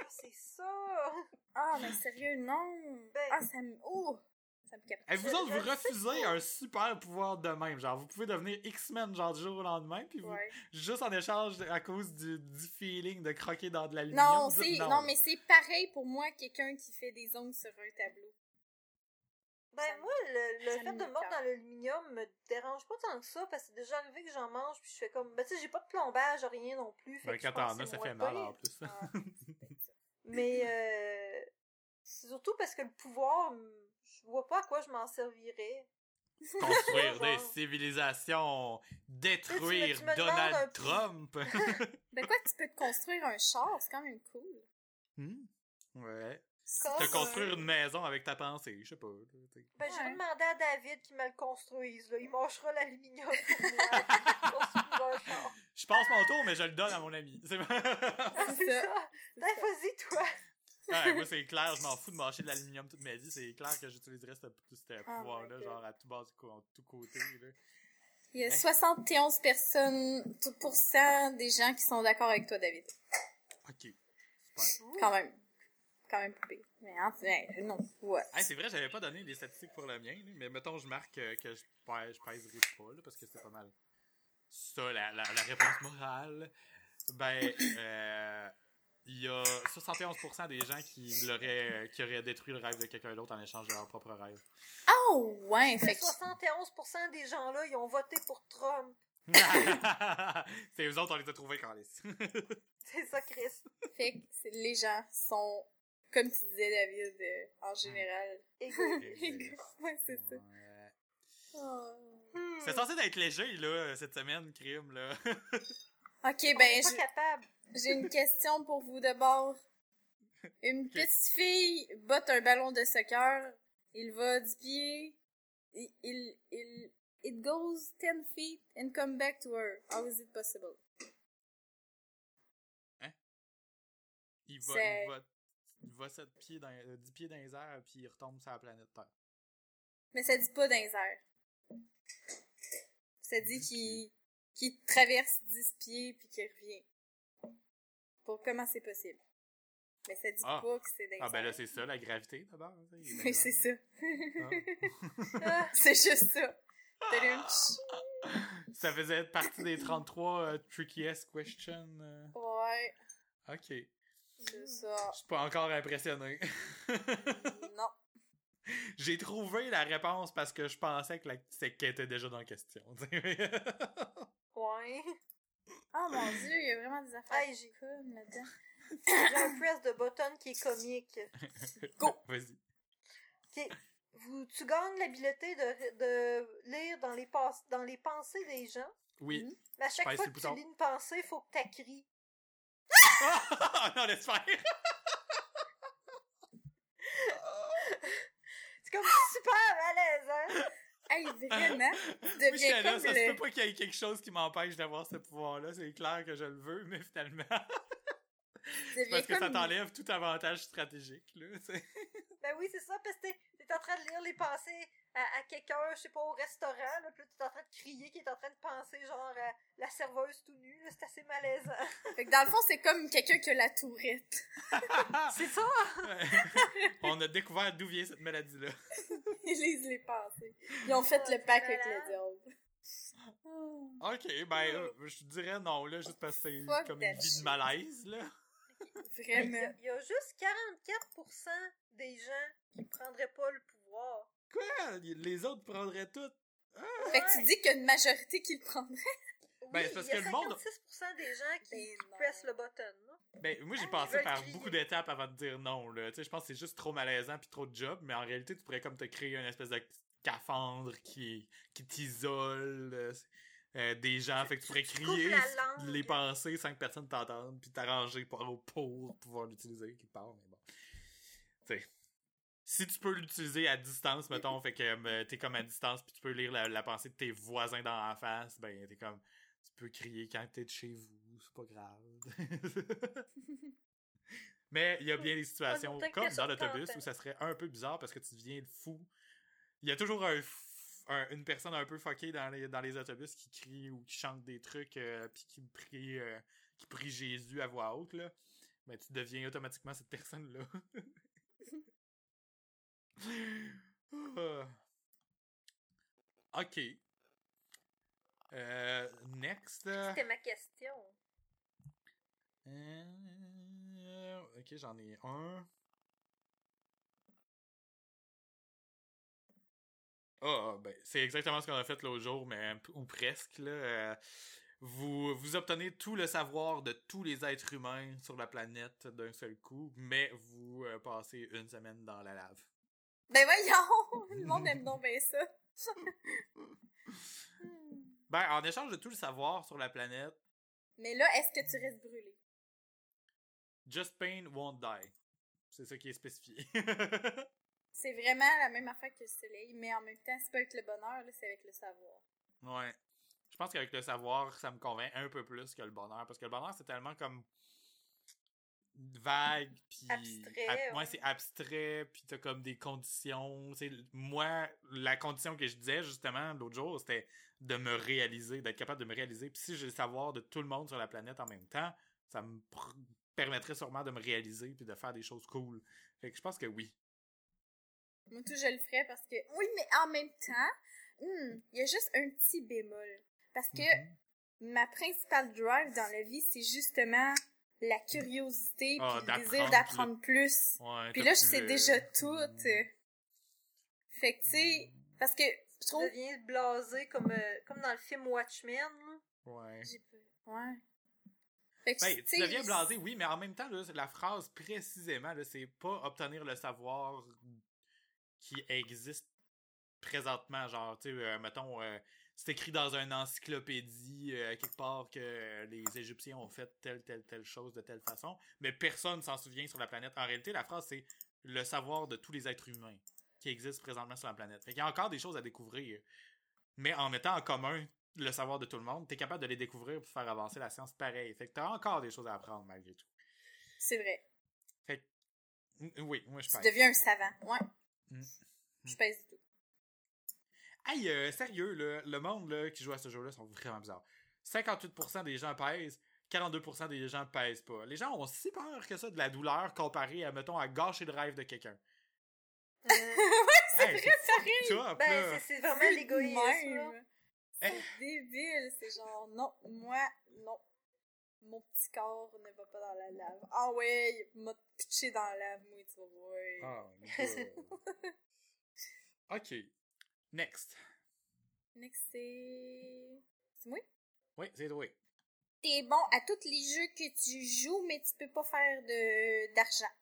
C'est ça. Ah, mais sérieux, non. Ben- Ah, ça me, oh, ça me capte. Et vous autres, vous refusez un super pouvoir de même. Genre, vous pouvez devenir X-Men, genre, du jour au lendemain, puis vous, Ouais. juste en échange à cause du, du feeling de croquer dans de l'aluminium. Non, c'est, non, mais c'est pareil pour moi, quelqu'un qui fait des ongles sur un tableau. Ben moi, le, le fait de mordre dans l'aluminium me dérange pas tant que ça parce que c'est déjà arrivé que j'en mange puis je fais comme ben tu sais j'ai pas de plombage rien non plus. Fait Ben, quand t'en as, ça fait mal en plus. Ah, ça. Mais euh, c'est surtout parce que le pouvoir, je vois pas à quoi je m'en servirais. Construire des civilisations, détruire tu me demandes Donald un- Trump. Ben quoi, tu peux te construire un char, c'est quand même cool. Hmm? Ouais. Te euh, construire une maison avec ta pensée, je sais pas. t'sais. Ben, je vais Ouais. demander à David qu'il me le construise. Là. Il mangera l'aluminium pour moi. Je passe mon tour, mais je le donne à mon ami. C'est Ah, C'est ça. ça. Ben, vas-y, toi. Ouais, moi, c'est clair, je m'en fous de mâcher de l'aluminium toute ma vie. C'est clair que j'utiliserais ce, ce Oh pouvoir-là, genre à tout bas, tout côté. Là. Il y a Hein? 71 personnes, tout pour cent des gens qui sont d'accord avec toi, David. Ok. Super. Quand même. Quand même pas pire. Mais en fait, non. What? Hey, c'est vrai, j'avais pas donné les statistiques pour le mien, mais mettons, je marque euh, que je, pèse, je pèserai pas, là, parce que c'est pas mal. Ça, la, la, la réponse morale. Ben, euh, il y a 71% des gens qui, l'auraient, qui auraient détruit le rêve de quelqu'un d'autre en échange de leur propre rêve. Oh, ouais, fait que... 71% des gens-là, ils ont voté pour Trump. c'est eux autres, on les a trouvés quand C'est ça, Chris. Fait que c'est- les gens sont, comme tu disais, David, euh, en général. Égo. ouais, c'est ça. Oh. Hmm. C'est censé être léger, là, cette semaine, crime, là. Ok, ben, je- capable. j'ai une question pour vous d'abord. Une petite fille botte un ballon de soccer. Il va du pied. Il, il, il, it goes 10 feet and come back to her. How is it possible? Il va, il va. Il va 7 pieds dans, euh, 10 pieds dans les airs, puis il retombe sur la planète Terre. Mais ça dit pas dans les airs. Ça dit 10 qu'il traverse 10 pieds puis qu'il revient. Pour comment c'est possible. Mais ça dit Ah. pas que c'est dans les Ah, ben là, c'est ça, la gravité, d'abord. Oui, c'est ça. Ah, c'est juste ça. Ça faisait partie des 33 euh, trickiest questions. euh. Ouais, Ok. Je c'est ça. suis pas encore impressionné. Non. J'ai trouvé la réponse parce que je pensais que la... c'est qu'elle était déjà dans la question. ouais. Oh mon dieu, il y a vraiment des affaires Hey, j'ai- comme là-dedans. J'ai un press de button qui est comique. Go! Vas-y. Ok. Vous, tu gagnes l'habileté de, de lire dans les, pas- dans les pensées des gens. Oui. Mais à chaque fois que tu lis une pensée, il faut que tu cries. non, laisse faire. C'est comme super malaisant. Hey, vraiment, Moi, j'étais là, ça se le... peut pas qu'il y ait quelque chose qui m'empêche d'avoir ce pouvoir-là. C'est clair que je le veux, mais finalement, c'est parce que ça t'enlève tout avantage stratégique. Là. Ben oui, c'est ça, parce que t'es t'es en train de lire les pensées à, à quelqu'un, je sais pas, au restaurant, là, puis là, t'es en train de crier, qui est en train de penser, genre, à la serveuse tout nue, là, c'est assez malaisant. Fait que dans le fond, c'est comme quelqu'un qui a la tourette. c'est ça? On a découvert d'où vient cette maladie-là. Ils lisent les pensées. Ils ont fait Oh, le c'est pack avec le diable. Oh. Ok, ben, euh, je dirais non, là, juste parce que c'est Fuck comme une vie de malaise, là. Il y, a, Vraiment. il y a juste 44% des gens qui prendraient pas le pouvoir. Quoi? Les autres prendraient tout. Fait que tu dis qu'il y a une majorité qui le prendrait? Oui, Ben, c'est parce il y a que le monde- 56% des gens qui Ben pressent le button, là. Ben, moi, j'ai Ah, passé par crier. beaucoup d'étapes avant de dire non, là. Tu sais, je pense que c'est juste trop malaisant puis trop de job, mais en réalité, tu pourrais comme te créer une espèce de scaphandre qui, qui t'isole euh, euh, des gens. Fait que tu pourrais Tu crier les pensées sans que personne t'entende puis t'arranger pour, pour pouvoir l'utiliser quelque part, mais bon. Tu sais. Si tu peux l'utiliser à distance, mettons, fait que euh, t'es comme à distance puis tu peux lire la, la pensée de tes voisins dans la face, ben t'es comme tu peux crier quand t'es de chez vous, c'est pas grave. Mais il y a bien des situations, comme dans l'autobus, où ça serait un peu bizarre parce que tu deviens fou. Il y a toujours un, une personne un peu fuckée dans les, dans les autobus qui crie ou qui chante des trucs euh, puis qui prie, euh, qui prie Jésus à voix haute, là. Mais tu deviens automatiquement cette personne-là. Ah. ok. Euh, next. C'était ma question. euh, ok, j'en ai un. Ah, ben, c'est exactement ce qu'on a fait l'autre jour, mais ou presque, là. Euh, vous, vous obtenez tout le savoir de tous les êtres humains sur la planète d'un seul coup, mais vous euh, passez une semaine dans la lave. Ben voyons! Le monde aime donc bien ça. Ben, en échange de tout le savoir sur la planète, Mais là, est-ce que tu restes brûlé? Just Pain won't die. C'est ça qui est spécifié. C'est vraiment la même affaire que le soleil, mais en même temps, c'est pas avec le bonheur, là, c'est avec le savoir. Ouais. Je pense qu'avec le savoir, ça me convainc un peu plus que le bonheur. Parce que le bonheur, c'est tellement comme vague, puis... Abstrait, ab- ouais. ouais, c'est abstrait, puis t'as comme des conditions. Tu sais, moi, la condition que je disais, justement, l'autre jour, c'était de me réaliser, d'être capable de me réaliser. Puis si j'ai le savoir de tout le monde sur la planète en même temps, ça me pr- permettrait sûrement de me réaliser, puis de faire des choses cool. Fait que je pense que oui. Moi, tout, je le ferais parce que... Oui, mais en même temps, hmm, il y a juste un petit bémol. Parce que Mhm. ma principale drive dans la vie, c'est justement la curiosité Ah, puis le désir d'apprendre plus. Ouais, Puis là, je sais le- déjà tout. Fait que, tu sais, parce que je Tu trouve... deviens blasé comme, euh, comme dans le film Watchmen, là. Ouais. Ouais. Fait que, Ben, tu deviens blasé, oui, mais en même temps, là, la phrase précisément, c'est pas obtenir le savoir qui existe présentement. Genre, tu sais, euh, mettons, euh, c'est écrit dans une encyclopédie euh, quelque part que les Égyptiens ont fait telle, telle, telle chose de telle façon, mais personne s'en souvient sur la planète. En réalité, la phrase, c'est le savoir de tous les êtres humains qui existent présentement sur la planète. Fait qu'il y a encore des choses à découvrir. Mais en mettant en commun le savoir de tout le monde, t'es capable de les découvrir pour faire avancer la science pareil. Fait que t'as encore des choses à apprendre malgré tout. C'est vrai. Fait que Oui, moi je Tu pèse. deviens un savant. Ouais. Mm. Je pèse du tout. Hey, euh, sérieux, là, le monde là, qui joue à ce jeu-là sont vraiment bizarres. 58% des gens pèsent, 42% des gens pèsent pas. Les gens ont si peur que ça de la douleur comparée à, mettons, à gâcher le rêve de quelqu'un. Euh, Hey, c'est pareil. top, ben, c'est- vraiment l'égoïsme. Même. C'est débile. C'est genre, non, moi, non. Mon petit corps ne va pas dans la lave. Ah ouais, m'a pitché dans la lave, moi, tu vas voir. Ah, ok. Next. Next, c'est... C'est moi? Oui, c'est toi. T'es bon à tous les jeux que tu joues, mais tu peux pas faire de d'argent.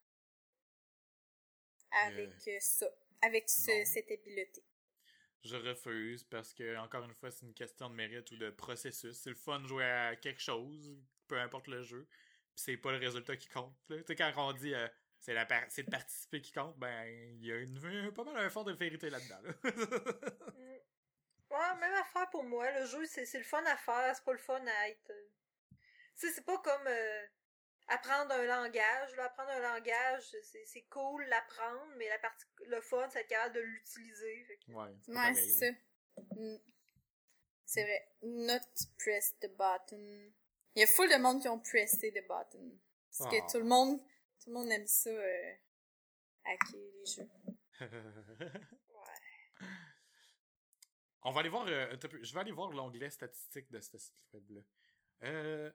Avec euh, ça. Avec ce, cette habileté. Je refuse parce que, encore une fois, c'est une question de mérite ou de processus. C'est le fun de jouer à quelque chose, peu importe le jeu. Puis c'est pas le résultat qui compte. Tu sais, quand on dit euh, c'est la par- c'est de participer qui compte, ben il y a une, pas mal un fond de vérité là-dedans. là. Mm. Ouais, même affaire pour moi. Le jeu, c'est c'est le fun à faire, c'est pas le fun à être. euh. Tu sais, c'est pas comme euh, apprendre un langage. Là. Apprendre un langage, c'est c'est cool l'apprendre, mais la partie, le fun, c'est être capable de l'utiliser. Que- ouais, c'est Ouais, ça. Mm. C'est vrai. Not press the button. Il y a full de monde qui ont pressé the button. Parce Ah. que tout le monde, tout le monde aime ça, euh, hacker les jeux. Ouais. On va aller voir. euh, je vais aller voir l'onglet statistique de ce site web-là. Euh,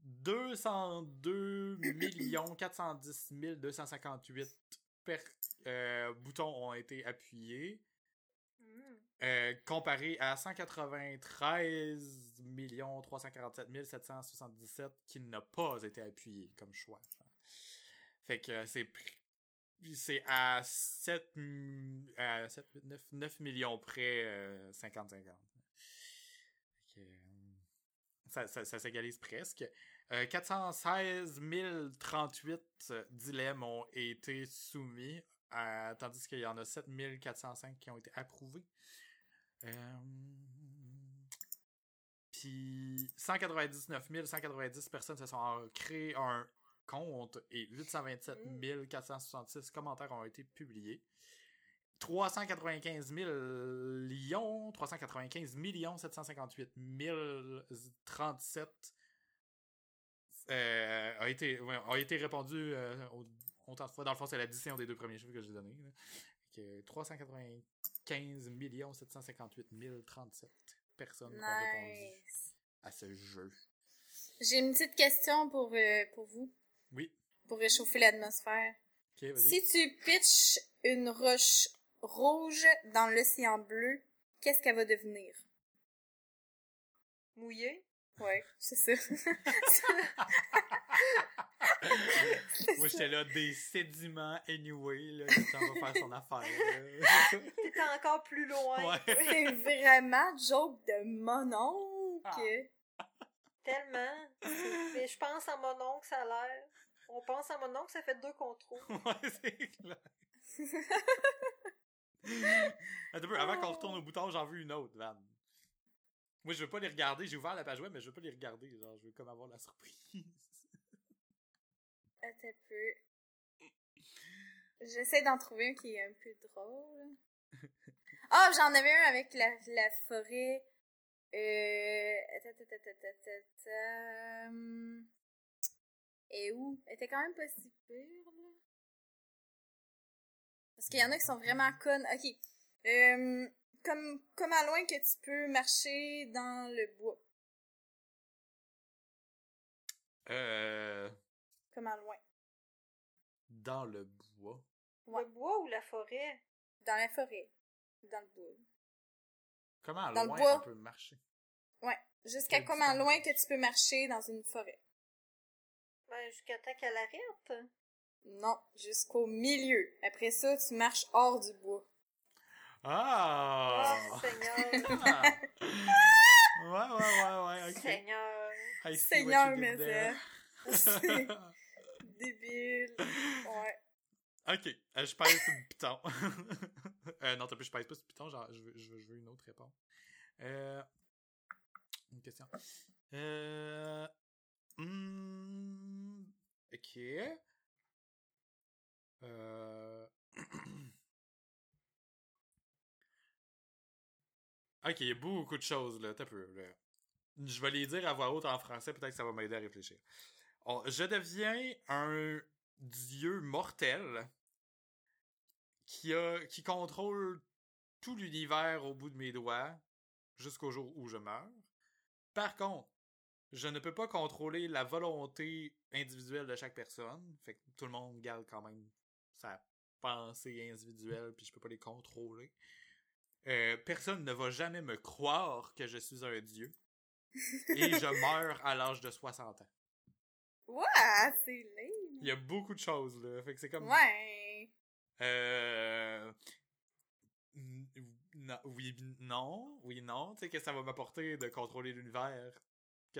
202 410 258 per, euh, boutons ont été appuyés, Mm. euh, comparé à 193 347 777 qui n'a pas été appuyé comme choix. Fait que euh, c'est à 7, mm, à 7 8, 9, 9 millions près, euh, 50-50. Fait que, euh, ça, s'égalise presque. Euh, 416 038 dilemmes ont été soumis, euh, tandis qu'il y en a 7 405 qui ont été approuvés. Euh, Puis 199 190 personnes se sont créées un compte et 827 466 commentaires ont été publiés. 395 millions, 395 millions 758 037 euh, a été, ouais, a été répondu euh, au- autant de fois. Dans le fond, c'est l'addition des deux premiers chiffres que j'ai donnés. là. Fait que 395 millions 758 037 personnes ont répondu à ce jeu. J'ai une petite question pour, euh, pour vous, Oui. pour réchauffer l'atmosphère. Si tu pitches une roche rouge dans l'océan bleu, qu'est-ce qu'elle va devenir? Mouillé. Ouais, c'est ça. Moi, j'étais là, des sédiments anyway, là, le temps va faire son affaire. T'étais encore plus loin. Ouais. c'est vraiment joke de mon oncle. Tellement. Mais je pense à mon oncle, ça a l'air. On pense à mon oncle, ça fait deux contrôles. Ouais, c'est clair. Attends avant qu'on retourne au bouton, j'en veux une autre, Van. Moi, je veux pas les regarder. J'ai ouvert la page web, mais je veux pas les regarder. Genre, je veux comme avoir la surprise. Attends peu. J'essaie d'en trouver un qui est un peu drôle. Ah, j'en avais un avec la, la forêt. Euh... Et où? Elle était quand même pas si pire, là. Parce qu'il y en a qui sont vraiment connes. Ok. Euh, comme, comme à loin que tu peux marcher dans le bois. Euh. Comme à loin. Dans le bois. Ouais. Le bois ou la forêt? Dans la forêt. Dans le bois. Comment Dans le loin bois. on peut marcher? Ouais. Jusqu'à comment distance? loin que tu peux marcher dans une forêt. Ben, jusqu'à temps qu'elle arrête. Non, jusqu'au milieu. Après ça, tu marches hors du bois. Ah! Oh, Seigneur. Ah! ouais, ouais, ouais, ouais, ok. Seigneur. I see Seigneur, what you mais. C'est débile. Ouais. Ok, euh, je pèse sur le piton. euh, non, t'as plus, je pèse pas sur le piton, genre, je veux, je veux, je veux une autre réponse. Euh, une question. Euh, hmm, ok. Euh... ok, beaucoup de choses, là. T'as peu. Je vais les dire à voix haute en français, peut-être que ça va m'aider à réfléchir. Je deviens un dieu mortel qui a qui contrôle tout l'univers au bout de mes doigts jusqu'au jour où je meurs. Par contre, je ne peux pas contrôler la volonté individuelle de chaque personne. Fait que tout le monde garde quand même sa pensée individuelle, puis je peux pas les contrôler. Euh, personne ne va jamais me croire que je suis un dieu. Et je meurs à l'âge de 60 ans. Ouais, c'est lame. Il y a beaucoup de choses, là. Fait que c'est comme... Ouais. Euh... non, oui, non, oui, non. Tu sais, que ça va m'apporter de contrôler l'univers.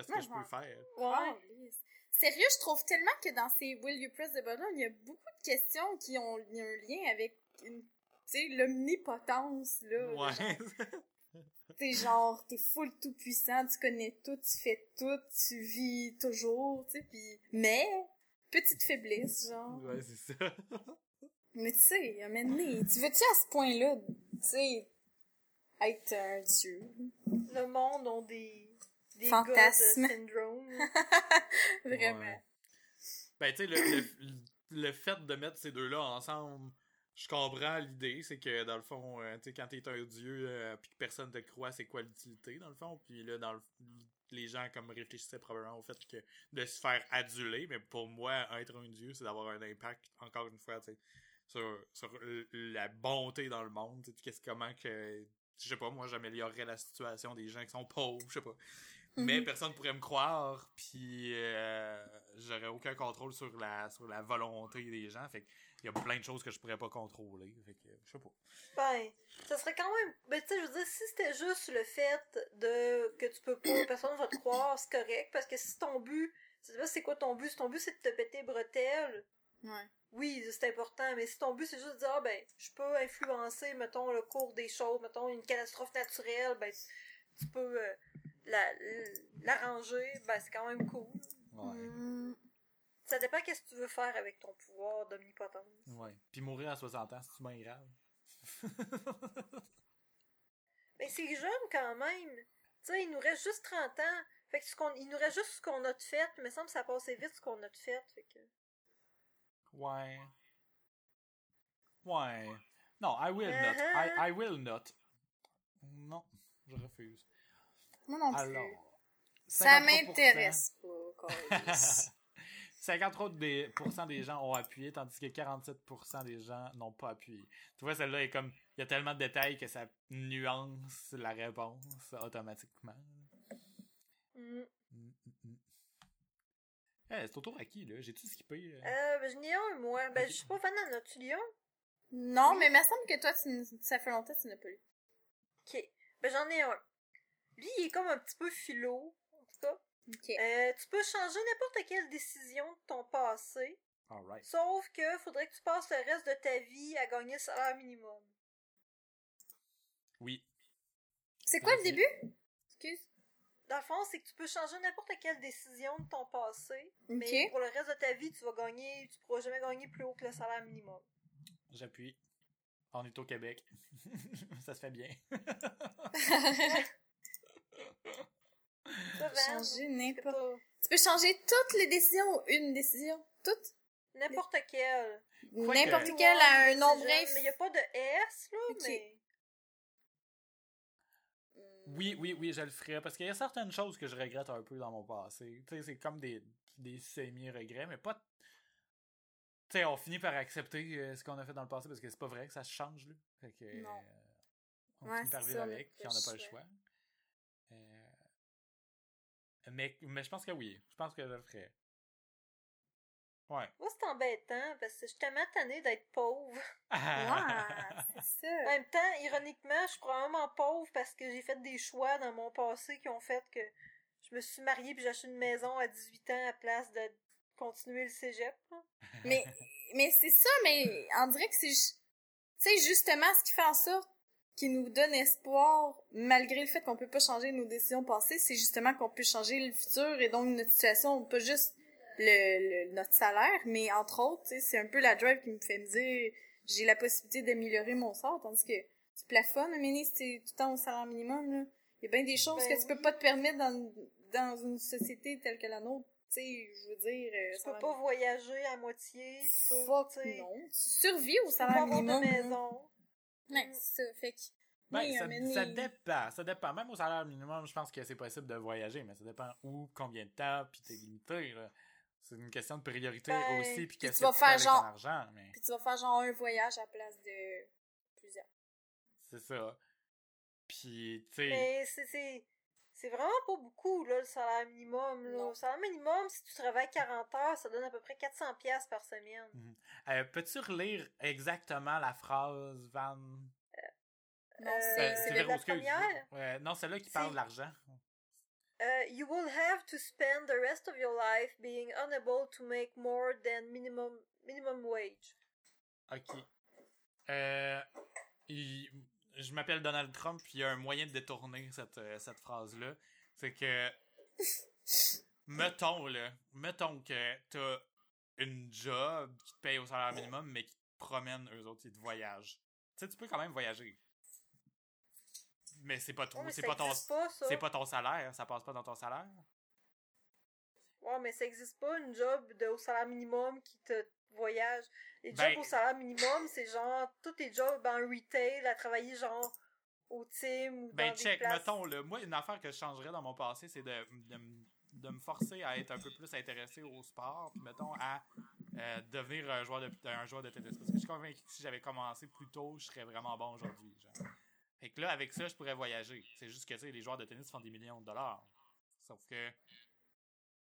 Qu'est-ce que je peux faire? Ouais. Sérieux, je trouve tellement que dans ces Will You Press the Button, il y a beaucoup de questions qui ont un lien avec une, tu sais, l'omnipotence, là. Ouais. T'es genre, t'es full tout puissant, tu connais tout, tu fais tout, tu vis toujours, tu sais, pis... Mais, petite faiblesse, genre. ouais, c'est ça. Mais tu sais, à tu veux-tu à ce point-là, tu sais, être un dieu? Le monde ont des, des Fantasmes. god syndrome. Vraiment. Ouais. Ben, tu sais, le, le, le fait de mettre ces deux-là ensemble, je comprends l'idée. C'est que, dans le fond, euh, tu sais, quand t'es un dieu euh, puis que personne te croit, c'est quoi l'utilité, dans le fond? Puis là, dans le, les gens, comme réfléchissaient probablement au fait que de se faire aduler, mais pour moi, être un dieu, c'est d'avoir un impact, encore une fois, tu sais, sur, sur la bonté dans le monde. Tu sais, qu'est-ce comment que, je sais pas, moi, j'améliorerais la situation des gens qui sont pauvres, je sais pas. Mais Mhm. personne pourrait me croire, puis euh, j'aurais aucun contrôle sur la sur la volonté des gens. Fait il y a plein de choses que je pourrais pas contrôler. Fait que je sais pas. Ben, ça serait quand même. Ben, tu sais, je veux dire, si c'était juste le fait de que tu peux pas, personne va te croire, c'est correct. Parce que si ton but, je sais pas c'est quoi ton but, si ton but c'est de te péter bretelles, Ouais. oui, c'est important. Mais si ton but c'est juste de dire, ah, ben, je peux influencer, mettons, le cours des choses, mettons, une catastrophe naturelle, ben, tu peux euh, la- l'arranger, ben, c'est quand même cool. Mm. Ça dépend qu'est-ce que tu veux faire avec ton pouvoir d'omnipotence. Ouais. Puis mourir à 60 ans, c'est bien grave? Mais c'est jeune quand même. Tu sais, il nous reste juste 30 ans. Fait que ce qu'on, il nous reste juste ce qu'on a de fait. Mais il me semble que ça passait vite ce qu'on a de fait. Fait que... ouais. Ouais. Non, I will not. Uh-huh. I, I will not. Non, je refuse. Moi non plus. Alors. ça 53%. m'intéresse pas, câlisse. 53% des, gens ont appuyé, tandis que 47% des gens n'ont pas appuyé. Tu vois, celle-là est comme. Il y a tellement de détails que ça nuance la réponse automatiquement. Mm. Mm, mm, mm. Eh, c'est au tour à qui, là? J'ai-tu skippé? euh? Euh, ben, j'en ai un, moi. Ben, je sais pas, Vanna, as-tu lu un? non, mais il me semble que toi, tu, n- ça fait longtemps que tu n'as pas lu. Ok. Ben, j'en ai un. Lui, il est comme un petit peu philo, en tout cas. Ok. Euh, tu peux changer n'importe quelle décision de ton passé, Alright. sauf que faudrait que tu passes le reste de ta vie à gagner le salaire minimum. Oui. C'est quoi le début? Excuse. Dans le fond, c'est que tu peux changer n'importe quelle décision de ton passé, Ok. mais pour le reste de ta vie, tu vas gagner, tu pourras jamais gagner plus haut que le salaire minimum. J'appuie. On est au Québec. ça se fait bien. Changer n'importe... Tu peux changer toutes les décisions ou une décision? Toutes? N'importe quelle. N'importe quelle à un nombre Mais il n'y a pas de S, là, mais... Oui, oui, oui, je le ferais. Parce qu'il y a certaines choses que je regrette un peu dans mon passé. Tu sais, c'est comme des, des semi-regrets, mais pas. Tu sais, on finit par accepter euh, ce qu'on a fait dans le passé parce que c'est pas vrai que ça se change, là. Fait que. Non. euh, on Ouais, finit par vivre avec, puis on n'a pas le choix. Mais, mais je pense que oui. Je pense que je le ferais. Ouais. Moi, c'est embêtant, parce que je suis tellement tannée d'être pauvre. Ouais, c'est En ça. même temps, ironiquement, je suis probablement pauvre parce que j'ai fait des choix dans mon passé qui ont fait que je me suis mariée puis j'ai acheté une maison à 18 ans à place de continuer le cégep. Mais, mais c'est ça, mais on dirait que c'est, tu sais, justement ce qui fait en sorte qui nous donne espoir, malgré le fait qu'on peut pas changer nos décisions passées, c'est justement qu'on peut changer le futur et donc notre situation, on peut juste le, le- notre salaire, mais entre autres, c'est un peu la drive qui me fait me dire j'ai la possibilité d'améliorer mon sort, tandis que tu plafonnes, mais t'es tout le temps au salaire minimum, là, il y a bien des choses Ben que tu peux pas te permettre dans, dans une société telle que la nôtre. Tu sais, je veux dire... euh, Tu peux pas voyager à moitié, tu peux, Fuck non. Tu survis au tu peux salaire pas avoir minimum. de maison. Mm. c'est ça. Fait que. Ben, oui, ça, dépend. Ça dépend. Même au salaire minimum, je pense que c'est possible de voyager, mais ça dépend où, combien de temps, puis t'es limité. là. C'est une question de priorité Ben, aussi, puis qu'est-ce que tu fais avec genre- ton argent. Mais Puis tu vas faire genre un voyage à la place de plusieurs. c'est ça. Puis, tu sais, Mais c'est- c'est c'est vraiment pas beaucoup, là, le salaire minimum. Là. Le salaire minimum, si tu travailles 40 heures, ça donne à peu près 400 pièces par semaine. euh, peux-tu relire exactement la phrase, Van? Non, Euh, c'est. Euh, c'est c'est la première? Euh, non, celle-là qui parle C'est- de l'argent. Uh, you will have to spend the rest of your life being unable to make more than minimum minimum wage. Ok. Euh, il- je m'appelle Donald Trump, puis il y a un moyen de détourner cette, euh, cette phrase-là. C'est que. mettons, là. Mettons que t'as une job qui te paye au salaire minimum, mais qui te promène, eux autres, ils te voyagent. Tu sais, tu peux quand même voyager. Mais c'est pas. Ouais, mais c'est pas ton. C'est pas ton salaire, ça passe pas dans ton salaire. Ouais, mais ça existe pas une job de, au salaire minimum qui te voyage. Les Ben- jobs au salaire minimum, c'est genre tous les jobs en retail, à travailler genre au team ou Ben, dans des check, places. mettons, là, moi, une affaire que je changerais dans mon passé, c'est de, de, de me forcer à être un peu plus intéressé au sport, puis mettons, à euh, devenir un joueur, de, un joueur de tennis. Parce que je suis convaincu que si j'avais commencé plus tôt, je serais vraiment bon aujourd'hui. Fait que là, avec ça, je pourrais voyager. C'est juste que, tu sais, les joueurs de tennis font des millions de dollars. Sauf que,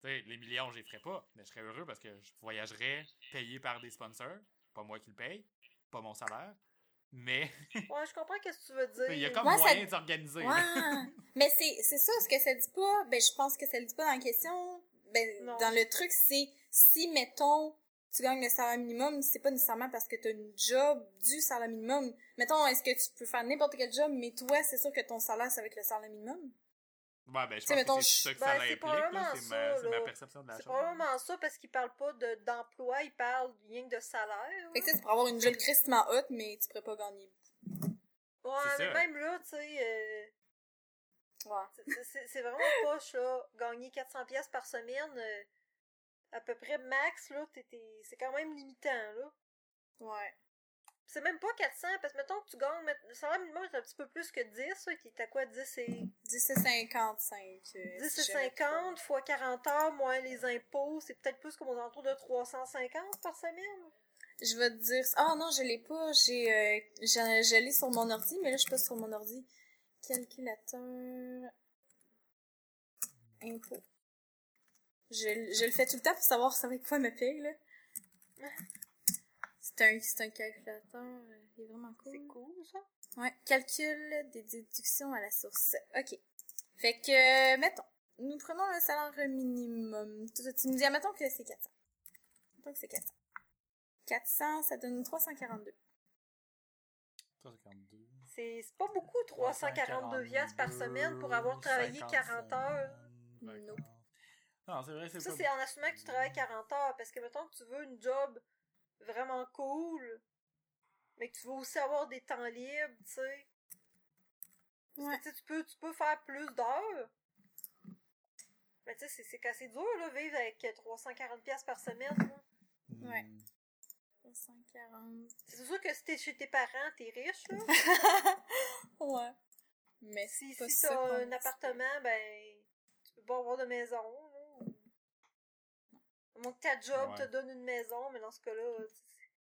tu sais, les millions, je les ferais pas, mais je serais heureux parce que je voyagerais payé par des sponsors. Pas moi qui le paye, pas mon salaire. Mais Ouais, je comprends ce que tu veux dire. il y a comme Ouais, ça- moyen de s'organiser. là. Ouais. Mais c'est, c'est ça, ce que ça dit pas, ben, je pense que ça le dit pas dans la question. Ben, Non. dans le truc, c'est si, mettons, tu gagnes le salaire minimum, c'est pas nécessairement parce que t'as une job du salaire minimum. Mettons, est-ce que tu peux faire n'importe quel job, mais toi, c'est sûr que ton salaire, c'est avec le salaire minimum? Ouais, ben, je pense mettons, que c'est ça que Ben, ça c'est implique, C'est ma, c'est perception de la C'est chose. probablement ça parce qu'ils parlent pas de, d'emploi, ils parlent rien que de salaire. Fait que tu là. sais, tu pourrais avoir une job tristement haute, mais tu pourrais pas gagner. Ouais, C'est mais ça. même là, tu sais, euh, Ouais. c'est- c'est c'est vraiment poche, là. Gagner 400 pièces par semaine, euh, à peu près max, là, t'es- t'es- c'est quand même limitant, là. Ouais. C'est même pas 400, parce que mettons que tu gagnes, le salaire minimum est un petit peu plus que 10, là, qui est à quoi, 10 et... 10 et 55. euh, 10 si et j'avais 50 fois 40 heures, moins les impôts, c'est peut-être plus comme aux alentours de 350 par semaine. Je vais te dire. Ah non, je l'ai pas. J'ai, euh, je, je l'ai sur mon ordi, mais là, je suis pas sur mon ordi. Calculateur. Impôt. Je, je le fais tout le temps pour savoir ça avec quoi me paye, là. C'est un, c'est un calculateur. euh, Il est vraiment cool. C'est cool, ça. Ouais. Calcul des déductions à la source. OK. Fait que, euh, mettons. Nous prenons le salaire minimum. Tu, tu me dis, admettons que c'est 400. Mettons que c'est 400. 400, ça donne 342. 352. C'est c'est pas beaucoup, 342 piastres par semaine pour avoir travaillé 40 heures. Nope. Non, c'est vrai, c'est Ça, pas... c'est en assumant que tu travailles 40 heures. Parce que, mettons que tu veux une job vraiment cool, mais que tu veux aussi avoir des temps libres, tu sais. Parce Ouais. que, tu sais, tu peux, tu peux faire plus d'heures. Mais tu sais, c'est- c'est assez dur, là, vivre avec 340 piastres par semaine. là. Hmm. Ouais. 340. C'est sûr que si t'es chez tes parents, t'es riche, là. ouais. Mais Si, si t'as un appartement, ben, tu peux pas avoir de maison. À moins que ta job Ouais. te donne une maison, mais dans ce cas-là,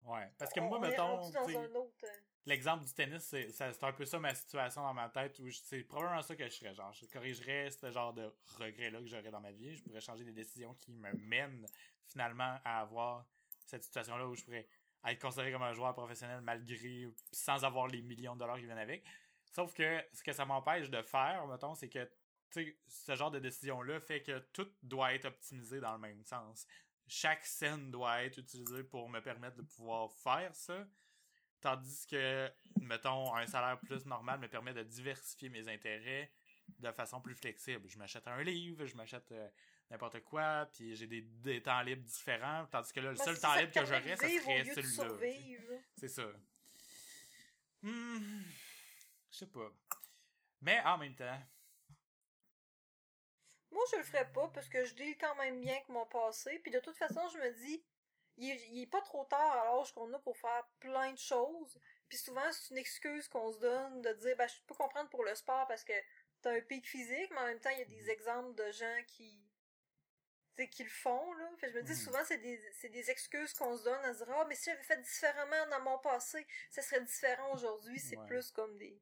Ouais, parce que on- moi, mettons, autre. euh, l'exemple du tennis, c'est un peu ça ma situation dans ma tête, où c'est probablement ça que je ferais, genre, je corrigerais ce genre de regret-là que j'aurais dans ma vie, je pourrais changer des décisions qui me mènent finalement à avoir cette situation-là où je pourrais être considéré comme un joueur professionnel malgré, sans avoir les millions de dollars qui viennent avec. Sauf que ce que ça m'empêche de faire, mettons, c'est que ce genre de décision-là fait que tout doit être optimisé dans le même sens. Chaque scène doit être utilisée pour me permettre de pouvoir faire ça. Tandis que, mettons, un salaire plus normal me permet de diversifier mes intérêts de façon plus flexible. Je m'achète un livre, je m'achète euh, n'importe quoi, puis j'ai des, des temps libres différents, tandis que là, le seul temps libre que j'aurais, au serait celui-là. C'est ça. Hmm, je sais pas. Mais en même temps, Moi, je le ferais pas parce que je deal quand même bien avec mon passé. Puis de toute façon, je me dis, il est, il est pas trop tard à l'âge qu'on a pour faire plein de choses. Puis souvent, c'est une excuse qu'on se donne de dire, ben, je peux comprendre pour le sport parce que t'as un pic physique, mais en même temps, il y a des exemples de gens qui, qui le font, là. Fait que je me dis, Mhm. souvent, c'est des, c'est des excuses qu'on se donne à se dire, ah, mais si j'avais fait différemment dans mon passé, ça serait différent aujourd'hui. C'est Ouais. plus comme des,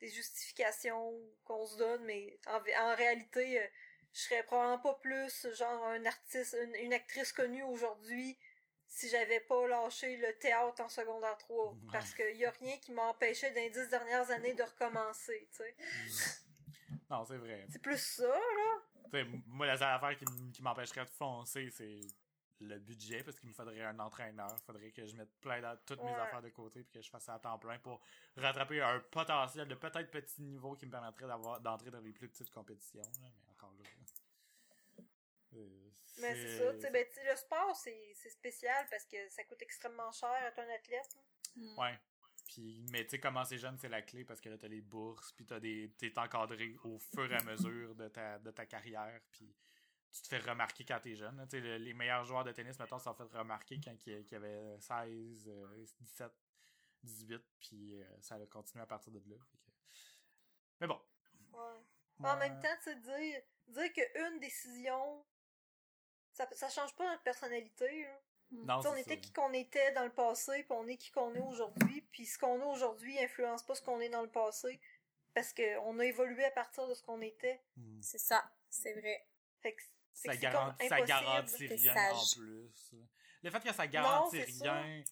des justifications qu'on se donne, mais en, en réalité, euh, je serais probablement pas plus genre un artiste, une, une actrice connue aujourd'hui si j'avais pas lâché le théâtre en secondaire 3. Ouais. Parce qu'il y a rien qui m'a empêché dans les dix dernières années de recommencer, tu sais. non, c'est vrai. C'est plus ça, là. Tu sais, moi, la seule affaire qui, m'empêcherait de foncer, c'est le budget, parce qu'il me faudrait un entraîneur. Il faudrait que je mette plein de toutes mes affaires de côté, puis que je fasse ça à temps plein pour rattraper un potentiel de peut-être petit niveau qui me permettrait d'avoir d'entrer dans les plus petites compétitions. là, mais Mais c'est ça, tu sais, ben, le sport, c'est c'est spécial parce que ça coûte extrêmement cher être un athlète. Mm. Ouais. Puis, mais tu sais, commencer jeune, c'est la clé parce que là, t'as les bourses, puis t'as des, t'es encadré au fur et à mesure de ta, de ta carrière, puis tu te fais remarquer quand t'es jeune. là. Tu sais, le- les meilleurs joueurs de tennis, mettons, se sont fait remarquer quand ils ils avaient 16, euh, 17, 18, puis euh, ça a continué à partir de là. Que- Mais bon. Ouais. En Ouais. même temps, tu sais, dire, dire qu'une décision, ça, ça change pas notre personnalité, là. Non, Tu sais, on était ça. qui qu'on était dans le passé, puis on est qui qu'on est aujourd'hui, puis ce qu'on a aujourd'hui influence pas ce qu'on est dans le passé, parce qu'on a évolué à partir de ce qu'on était. Hmm. C'est ça, c'est vrai. Fait que c'est Ça, garantit, comme ça garantit rien en plus. Le fait que ça garantit ça. rien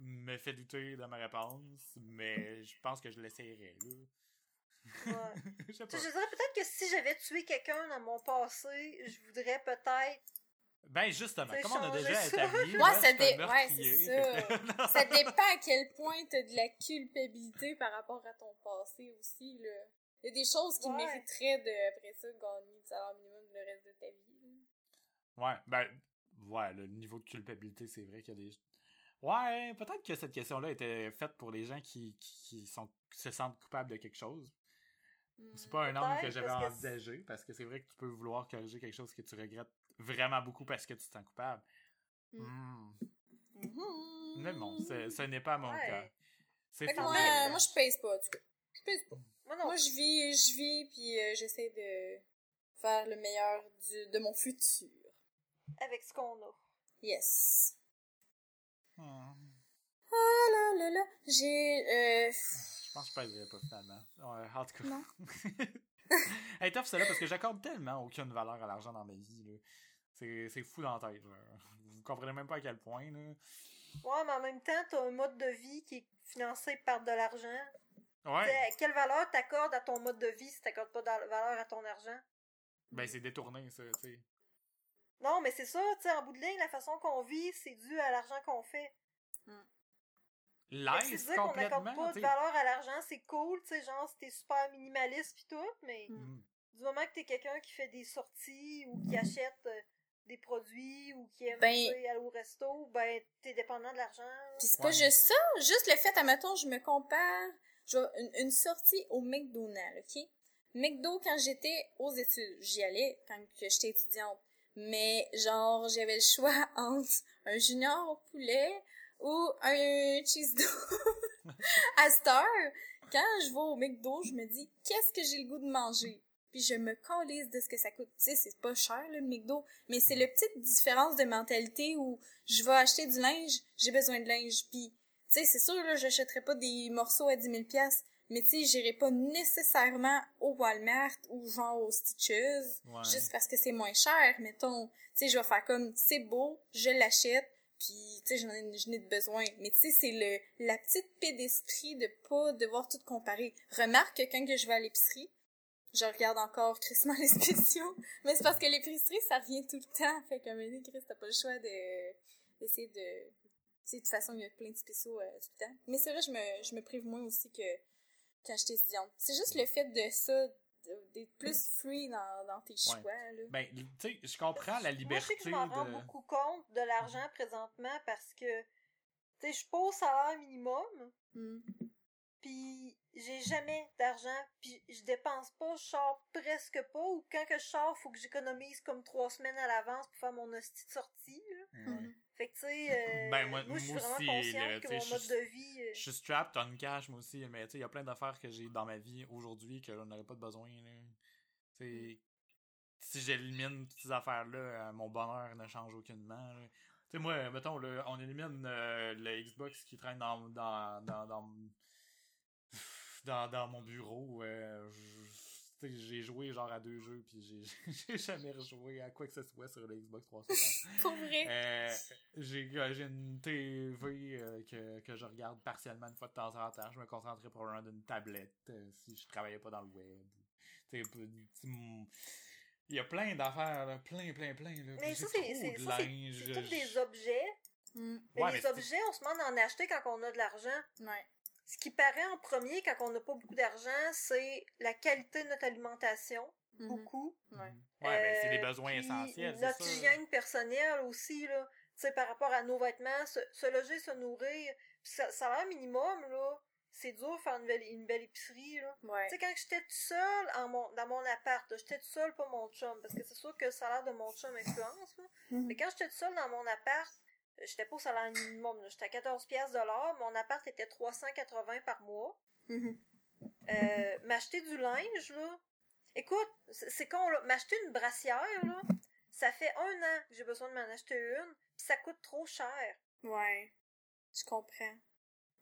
me fait douter de ma réponse, mais je pense que je l'essayerais. là. Ouais. je dirais peut-être que si j'avais tué quelqu'un dans mon passé, je voudrais peut-être. Ben justement, comme on a déjà ça. établi, Ouais, moi, ça dé- ouais, ça. Ça dépend à quel point t'as de la culpabilité par rapport à ton passé aussi, là. Il y a des choses qui Ouais. mériteraient de, après ça, gagner le salaire minimum le reste de ta vie. Ouais, ben, ouais, le niveau de culpabilité, c'est vrai qu'il y a des. Ouais, peut-être que cette question-là était faite pour les gens qui, qui, qui sont, qui se sentent coupables de quelque chose. C'est pas un angle que j'avais envisagé, parce que c'est vrai que tu peux vouloir corriger quelque chose que tu regrettes vraiment beaucoup parce que tu te sens coupable. Mm. Mhm. Mais bon, ce n'est pas mon Ouais. cas. C'est Fait que fou, moi, mais- moi, je pèse pas, en tout cas. Je pèse pas. Moi non. Moi, je vis, je vis, puis euh, j'essaie de faire le meilleur du, de mon futur. Avec ce qu'on a. Yes. Hmm. Ah là là là, j'ai... Euh... Je pense que je pèserais pas finalement. Ouais, en tout cas. Non. hey, tough, c'est là parce que j'accorde tellement aucune valeur à l'argent dans ma vie. là. C'est c'est fou dans la tête. là. Vous comprenez même pas à quel point. Là. Ouais, mais en même temps, t'as un mode de vie qui est financé par de l'argent. Ouais, T'sais, Quelle valeur t'accordes à ton mode de vie si t'accordes pas de valeur à ton argent? ben c'est détourné ça, tu sais. Non, mais c'est ça, tu sais, en bout de ligne, la façon qu'on vit, c'est dû à l'argent qu'on fait. C'est L'aise dire qu'on n'accorde complètement, pas de valeur à l'argent, c'est cool, tu sais, genre, si t'es super minimaliste pis tout, mais Mm. du moment que t'es quelqu'un qui fait des sorties ou qui achète euh, des produits ou qui aime, Ben- aller au resto, ben, t'es dépendant de l'argent. Puis c'est Ouais. pas juste ça, juste le fait, admettons, je me compare, je vois une, une sortie au McDonald's, ok? McDo, quand j'étais aux études, j'y allais quand que j'étais étudiante. Mais, genre, j'avais le choix entre un junior au poulet ou un cheese dough. à cette heure, quand je vais au McDo, je me dis, qu'est-ce que j'ai le goût de manger? Puis je me calise de ce que ça coûte. Tu sais, c'est pas cher, là, le McDo. Mais c'est la petite différence de mentalité où je vais acheter du linge, j'ai besoin de linge. Puis, tu sais, c'est sûr, là, j'achèterai pas des morceaux à 10 000 pièces mais tu sais, j'irai pas nécessairement au Walmart ou genre au Stitches, Ouais. juste parce que c'est moins cher, mettons. Tu sais, je vais faire comme, c'est beau, je l'achète, puis tu sais, j'en ai, j'en ai de besoin. Mais tu sais, c'est le la petite paix d'esprit de pas devoir tout comparer. Remarque que quand que je vais à l'épicerie, je regarde encore crissement les spéciaux, mais c'est parce que l'épicerie, ça revient tout le temps. Fait qu'à un moment Chris, t'as pas le choix de d'essayer de... Tu sais, de toute façon, il y a plein de spéciaux euh, tout le temps. Mais c'est vrai, je me, je me prive moins aussi que quand j'étais étudiante. C'est juste le fait de ça, d'être plus free dans, dans tes choix, là. Ben, tu sais, je comprends la Moi, je liberté sais que je m'en rends beaucoup compte de l'argent présentement parce que, tu sais, je suis pas au salaire minimum, Hmm. puis j'ai jamais d'argent, puis je dépense pas, je sors presque pas, ou quand que je sors, faut que j'économise comme trois semaines à l'avance pour faire mon hostie de sortie, là. Mhm. Fait que, tu sais, euh, Ben, moi- moi, je suis vraiment consciente que mon je mode de vie... euh, Je suis strapped on cash, moi aussi, mais tu sais, il y a plein d'affaires que j'ai dans ma vie aujourd'hui que j'en aurais pas de besoin, là. Tu sais, si j'élimine toutes ces affaires-là, euh, mon bonheur ne change aucunement, là. Tu sais, moi, mettons, là, on élimine euh, le Xbox qui traîne dans, dans, dans, dans, dans, dans mon bureau. euh, j'ai joué genre à deux jeux, puis j'ai j'ai jamais rejoué à quoi que ce soit sur le Xbox 360. Pour vrai? Euh, j'ai euh, j'ai une TV euh, que, que je regarde partiellement une fois de temps en temps. Je me concentrais probablement d'une tablette euh, si je travaillais pas dans le web. Mm, Il y a plein d'affaires, là, plein, plein, plein. Là, Mais ça, c'est de ça, c'est- linge, c'est tous des objets. Hmm. Mais Ouais, les mais c'est- objets, on se demande d'en acheter quand on a de l'argent. Ouais. Ce qui paraît en premier quand on n'a pas beaucoup d'argent, c'est la qualité de notre alimentation. Mhm. Beaucoup. Ouais. Ouais, ben, c'est des Euh, besoins puis essentiels. Notre c'est ça. hygiène personnelle aussi, là. Tu sais, par rapport à nos vêtements, se, se loger, se nourrir. Puis ça, salaire minimum, là, c'est dur de faire une belle, une belle épicerie, là. Ouais. Tu sais, quand j'étais toute seule en mon, dans mon appart, là, j'étais toute seule, pas mon chum, parce que c'est sûr que le salaire de mon chum influence, là. Mhm. Mais quand j'étais toute seule dans mon appart, euh, j'étais pas au salaire minimum, là. J'étais à 14 pièces de l'heure, mon appart était 380 par mois. Mhm. Euh, m'acheter du linge, là. Écoute, c'est con, là. M'acheter une brassière, là. Ça fait un an que j'ai besoin de m'en acheter une, pis ça coûte trop cher. Ouais. Je comprends.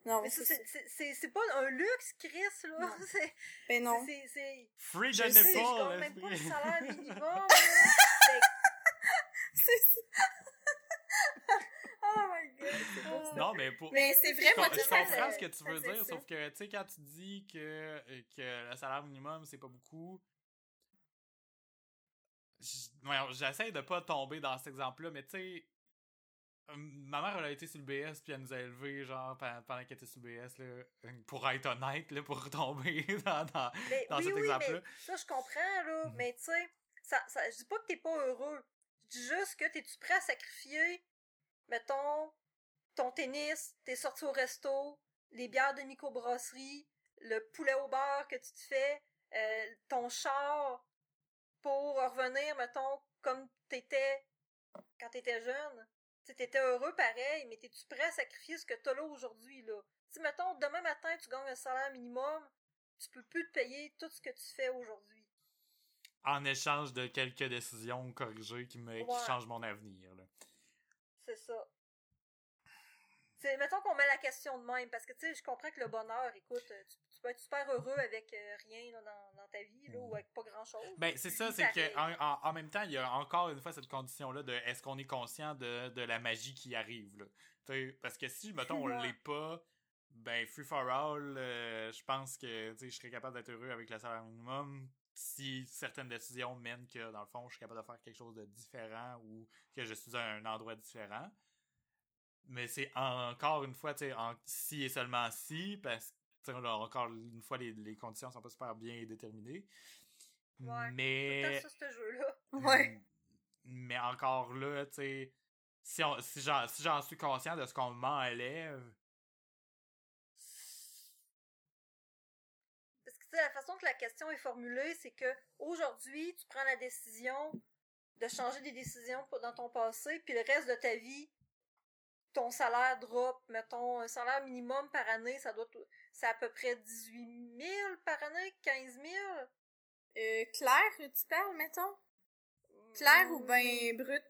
Non, Mais c'est pas un luxe, Chris, là. Non. C'est- Ben non. c'est- Free Je the sais, je nipple, compte même pas le salaire minimum, là. Fait que- C'est ça. oh my god, c'est pour ça. Non, mais pour. Mais c'est vrai, Je, moi, je comprends euh, ce que tu veux dire, ça. sauf que, tu sais, quand tu dis que, euh, que le salaire minimum, c'est pas beaucoup, j'essaie de pas tomber dans cet exemple-là, mais tu sais, euh, ma mère, elle a été sur le BS, puis elle nous a élevés, genre, pe- pendant qu'elle était sur le BS, là, euh, pour être honnête, là, pour tomber dans... dans... Mais dans oui, cet oui, exemple-là. mais ça, je comprends, là. Mhm. Mais tu sais, ça, ça, je dis pas que t'es pas heureux. Je dis juste que t'es-tu prêt à sacrifier, mettons, ton tennis, t'es sorti au resto, les bières de microbrasserie, le poulet au beurre que tu te fais, euh, ton char, pour revenir, mettons, comme t'étais quand t'étais jeune. Tu t'étais heureux pareil, mais t'es-tu prêt à sacrifier ce que t'as là aujourd'hui, là? Sais, mettons, demain matin, tu gagnes un salaire minimum, tu peux plus te payer tout ce que tu fais aujourd'hui. En échange de quelques décisions corrigées qui, me, qui changent mon avenir, là. C'est ça. C'est, mettons qu'on met la question de même, parce que tu sais, je comprends que le bonheur, écoute, euh, tu, tu peux être super heureux avec euh, rien là, dans, dans ta vie, là, ou avec pas grand chose. Ben, c'est ça, c'est que en, en- en même temps, il y a encore une fois cette condition-là de est-ce qu'on est conscient de, de la magie qui arrive, là? Tu sais, parce que si, mettons, on l'est pas, ben, free for all, euh, je pense que, tu sais, je serais capable d'être heureux avec le salaire minimum si certaines décisions mènent que, dans le fond, je suis capable de faire quelque chose de différent ou que je suis à un endroit différent. Mais c'est encore une fois, tu sais, en- si et seulement si, parce que, tu sais, là, encore une fois, les, les conditions sont pas super bien déterminées. Ouais. Mais. Ce jeu-là. Ouais. Mais encore là, tu sais, si, on- si j'en si suis conscient de ce qu'on m'enlève, Parce que la façon que la question est formulée, c'est que aujourd'hui, tu prends la décision de changer des décisions dans ton passé, puis le reste de ta vie, ton salaire drop, mettons, un salaire minimum par année, ça doit, c'est à peu près 18 000 par année, 15 000. Euh, Claire, tu parles, mettons? Claire ou ben brut?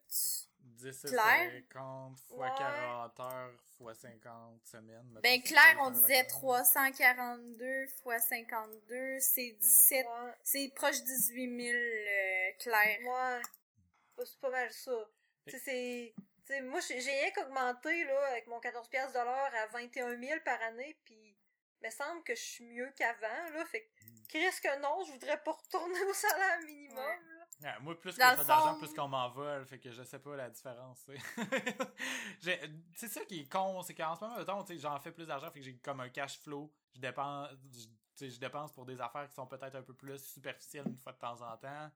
10 Claire? 50 fois Ouais. 40 heures fois 50 semaines. mettons, Ben Claire, ça, on disait va 342 fois 52, c'est 17, Ouais, c'est proche de 18 000, euh, Claire. ouais. C'est pas mal ça. Tu sais, c'est... tu sais, moi, j'ai rien qu'augmenté, là, avec mon 14 piastres de l'heure à 21 000 par année, puis il me semble que je suis mieux qu'avant, là, fait que, Mm. Chris que non, je voudrais pas retourner au salaire minimum, Ouais. là. Moi, plus que Dans je le fais d'argent, plus qu'on m'en vole, fait que je sais pas la différence, tu sais. J'ai- c'est ça qui est con, c'est qu'en ce moment, j'en fais plus d'argent, fait que j'ai comme un cash flow, je dépense, je je dépense pour des affaires qui sont peut-être un peu plus superficielles une fois de temps en temps.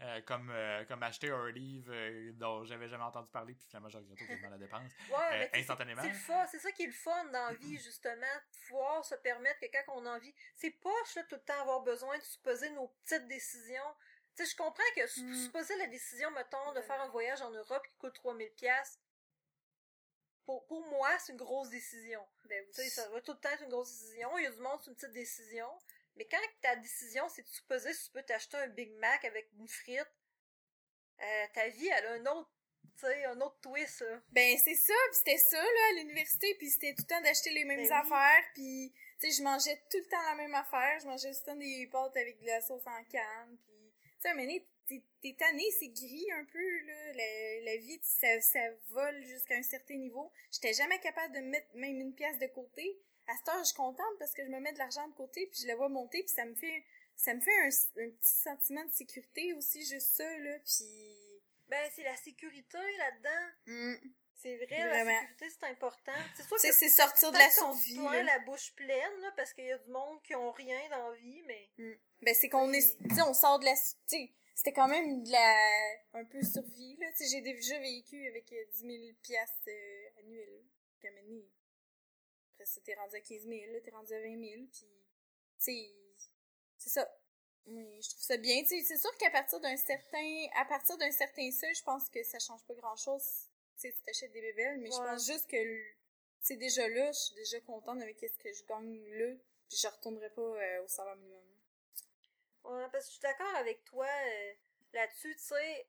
Euh, comme, euh, comme acheter un livre euh, dont j'avais jamais entendu parler, puis finalement, j'ai regretté quasiment la dépense. Ouais, Euh, instantanément. C'est c'est ça qui est le fun dans la vie, justement, de pouvoir se permettre que quand on a envie, c'est poche, là, tout le temps avoir besoin de supposer nos petites décisions. Tu sais, je comprends que Mm. supposer la décision, mettons, de faire un voyage en Europe qui coûte 3000 pièces pour, pour moi, c'est une grosse décision. Ben Tu sais, ça va tout le temps être une grosse décision. Il y a du monde, c'est une petite décision. Mais quand ta décision, c'est de supposer si tu peux t'acheter un Big Mac avec une frite, euh, ta vie, elle a un autre, sais, un autre twist, là. Ben, c'est ça, puis c'était ça, là, à l'université, puis c'était tout le temps d'acheter les mêmes Ben affaires, puis, tu sais, je mangeais tout le temps la même affaire, je mangeais tout le temps des pâtes avec de la sauce en canne, puis, tu sais, t'es- t'es tanné, c'est gris un peu, là, la, la vie, ça, ça vole jusqu'à un certain niveau. J'étais jamais capable de mettre même une pièce de côté. À cette heure, je suis contente parce que je me mets de l'argent de côté, puis je la vois monter, puis ça me fait, ça me fait un, un petit sentiment de sécurité aussi, juste ça, là, puis... Ben, c'est la sécurité là-dedans. hmm. C'est vrai, Vraiment. la sécurité, c'est important. C'est sûr que c'est sortir de la plaint là. la bouche pleine, là, parce qu'il y a du monde qui ont rien dans la vie, mais... Ben, c'est qu'on est, tu sais, on sort de la, tu sais, c'était quand même de la, un peu survie, là, tu sais, j'ai déjà vécu avec euh, 10 000 piastres euh, annuels, puis à un moment donné, après ça, t'es rendu à 15 000, là, t'es rendu à 20 000, puis, tu c'est ça. Je trouve ça bien, tu c'est sûr qu'à partir d'un certain, à partir d'un certain seuil, je pense que ça change pas grand-chose, tu sais, si t'achètes des bébelles, mais je pense juste que, c'est déjà là, je suis déjà contente avec ce que je gagne là, puis je retournerai pas euh, au salaire minimum. Ouais, parce que je suis d'accord avec toi euh, là-dessus, tu sais.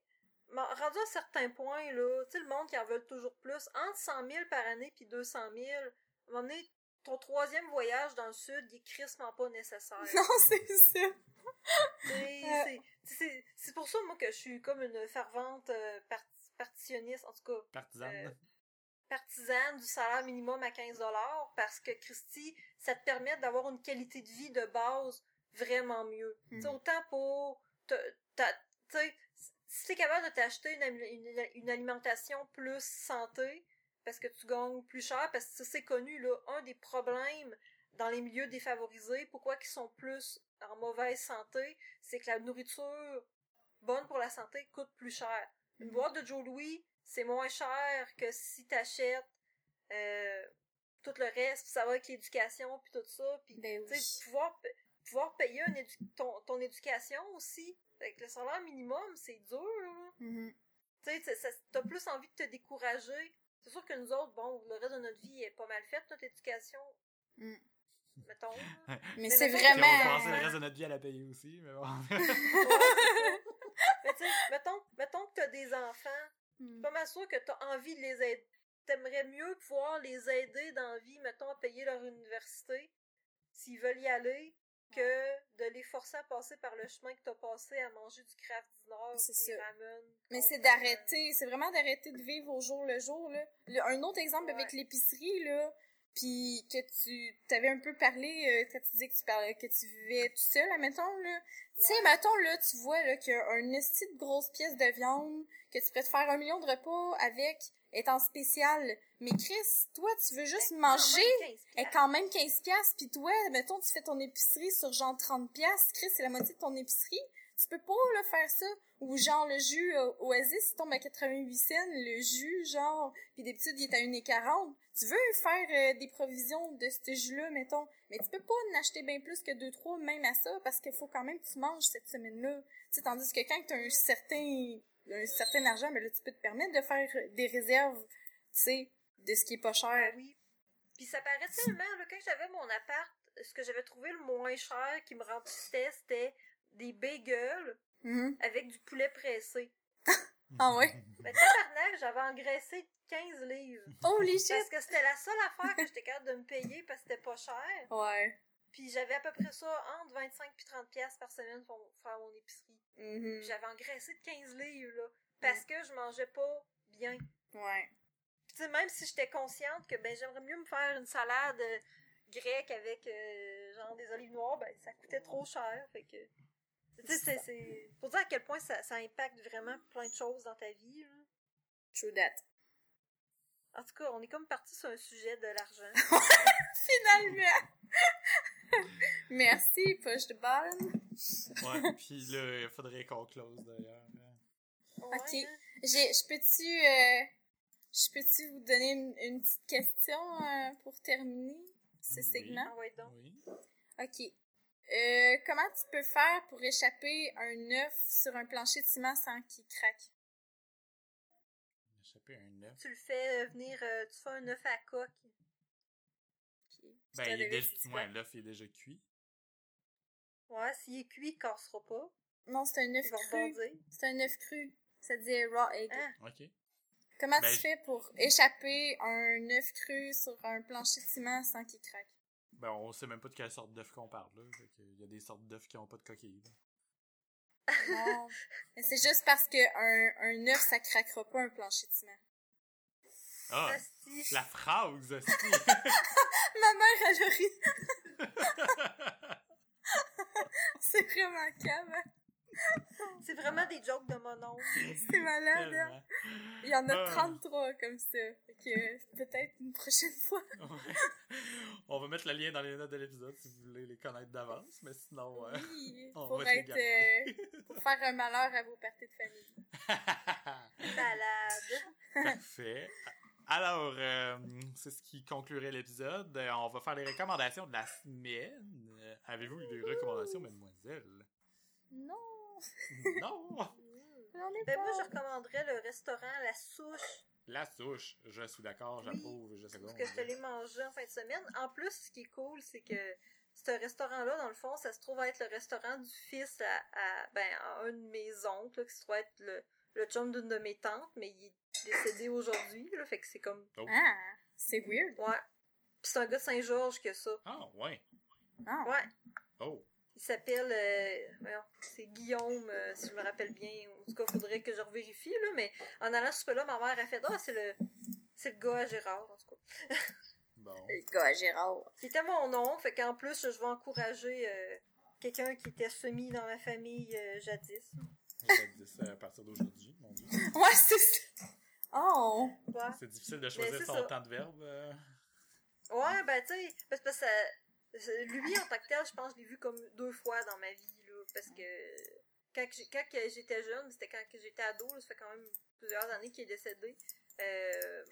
Rendu à un certain point, là, tu sais, le monde qui en veut toujours plus, entre 100 000 par année puis 200 000, à un moment donné, ton troisième voyage dans le sud, il est crissement pas nécessaire. Non, c'est ça. Euh. c'est- c'est c'est pour ça, moi, que je suis comme une fervente euh, part- partitionniste, en tout cas, Partisane. Euh, partisane du salaire minimum à 15 parce que Christy, ça te permet d'avoir une qualité de vie de base vraiment mieux. Tu sais, autant pour te- ta- tu sais, si t'es capable de t'acheter une, une, une alimentation plus santé, parce que tu gagnes plus cher, parce que ça, c'est connu, là, un des problèmes dans les milieux défavorisés, pourquoi ils sont plus en mauvaise santé, c'est que la nourriture bonne pour la santé coûte plus cher. Une Mhm. boîte de Joe Louis, c'est moins cher que si t'achètes euh, tout le reste, puis ça va avec l'éducation, puis tout ça, puis Ben oui. pouvoir, pouvoir payer un édu- ton, ton éducation aussi. Avec le salaire minimum, c'est dur, là. Mhm. Tu sais, t'as plus envie de te décourager. C'est sûr que nous autres, bon, le reste de notre vie est pas mal faite, notre éducation. Mm. Mettons. Mais Mais c'est Puis on va vraiment. passer le reste de notre vie à la payer aussi, mais bon. Mais tu sais, mettons, mettons que t'as des enfants, Mm. pas mal sûr que t'as envie de les aider. T'aimerais mieux pouvoir les aider dans la vie, mettons, à payer leur université, s'ils veulent y aller, que de les forcer à passer par le chemin que t'as passé à manger du craft dinner, des ramen. Mais c'est contre- d'arrêter, c'est vraiment d'arrêter de vivre au jour le jour, là. Le- un autre exemple Ouais. avec l'épicerie, là, puis que tu t'avais un peu parlé, euh, quand tu disais que tu parlais, que tu vivais tout seul, admettons, là. Tu sais, Ouais. mettons, là, tu vois, là, qu'il y a une esti de grosse pièce de viande, que tu pourrais te faire un million de repas avec, est en spécial. Mais Chris, toi, tu veux juste manger, même 15 est quand même 15 pièces puis toi mettons tu fais ton épicerie sur genre 30 pièces Chris c'est la moitié de ton épicerie. Tu peux pas là faire ça. Ou genre le jus euh, Oasis il tombe à 88 cents le jus genre puis d'habitude il est à 1,40 tu veux faire euh, des provisions de ce jus là mettons. Mais tu peux pas en acheter bien plus que 2 3 même à ça parce qu'il faut quand même que tu manges cette semaine là tu sais tandis que quand tu as un certain un certain argent mais là tu peux te permettre de faire des réserves tu sais de ce qui est pas cher Ah oui. Puis ça paraît tellement, là, quand j'avais mon appart, ce que j'avais trouvé le moins cher qui me remplissait, c'était des bagels Mhm. avec du poulet pressé. Ah ouais? Mais tabarnak, j'avais engraissé 15 livres. Holy shit! Parce que c'était la seule affaire que j'étais capable de me payer parce que c'était pas cher. Ouais. Puis j'avais à peu près ça entre 25 puis 30 pièces par semaine pour faire mon épicerie. Mhm. Puis j'avais engraissé de 15 livres, là. Parce que je mangeais pas bien. Ouais. Puis tu sais, même si j'étais consciente que ben j'aimerais mieux me faire une salade euh, grecque avec euh, genre des olives noires, ben ça coûtait trop cher. Fait que. Tu sais, c'est- c'est. Pour dire à quel point ça, ça impacte vraiment plein de choses dans ta vie, là. True that. En tout cas, on est comme parti sur un sujet de l'argent. Finalement! Merci, push the button. Ouais, puis là, il faudrait qu'on close d'ailleurs. Ouais, Ok. J'ai, je peux-tu, euh, je peux-tu vous donner une, une petite question euh, pour terminer ce Oui. segment? Ah ouais, donc. Oui. Ok. Euh, comment tu peux faire pour échapper un œuf sur un plancher de ciment sans qu'il craque? Échapper un œuf. Tu le fais venir, euh, tu fais un œuf à coque. Ben, il est déjà, ouais, l'œuf il est déjà cuit. Ouais, s'il est cuit, il cassera pas. Non, c'est un œuf cru. C'est un œuf cru. Ça dit raw egg. Hein? Ok. Comment Ben, tu fais pour échapper un œuf cru sur un plancher de ciment sans qu'il craque? Ben, on sait même pas de quelle sorte d'œuf qu'on parle, là. Il y a des sortes d'œufs qui ont pas de coquille. Non. Mais c'est juste parce que un, un œuf, ça craquera pas un plancher de ciment. Ah! La phrase, hostie. Ma mère, elle a ri. c'est vraiment calme. hein? C'est vraiment des jokes de mon oncle. C'est malade. hein? Il y en a Ah. 33 comme ça. Que peut-être une prochaine fois. Ouais. On va mettre le lien dans les notes de l'épisode si vous voulez les connaître d'avance, mais sinon, euh, Oui, on pour va être euh, pour faire un malheur à vos parties de famille. Malade. Parfait. Alors, euh, c'est ce qui conclurait l'épisode. Euh, On va faire les recommandations de la semaine. Euh, Avez-vous eu des recommandations, mademoiselle? Non, Non! Ben moi, je recommanderais le restaurant La Souche, La souche, je suis d'accord, j'approuve, je sais parce que je te l'ai mangé en fin de semaine. En plus, ce qui est cool, c'est que ce restaurant-là, dans le fond, ça se trouve être le restaurant du fils à, à- ben, à un de mes oncles, là, qui se trouve être le, le chum d'une de mes tantes, mais il est décédé aujourd'hui, là, fait que c'est comme... Ah, c'est weird. Ouais. Puis c'est un gars de Saint-Georges que ça. Ah, ouais. Ah, Ouais. Oh. Il s'appelle, euh, voyons, c'est Guillaume, euh, si je me rappelle bien. En tout cas, faudrait que je revérifie, là, mais en allant ce là ma mère a fait, ah, c'est le, c'est le gars à Gérard, en tout cas. Bon. Le gars à Gérard. C'était mon nom, fait qu'en plus, je vais encourager euh, quelqu'un qui était semi dans ma famille euh, jadis. Ça à partir d'aujourd'hui, mon dieu. Ouais, c'est ça. Oh. Ouais. C'est difficile de choisir son ça. temps de verbe. euh. Ouais, ben, tu sais, parce que ça, lui, en tant que tel, je pense que je l'ai vu comme deux fois dans ma vie, là, parce que quand, j'étais jeune, c'était quand j'étais ado, là, ça fait quand même plusieurs années qu'il est décédé, euh,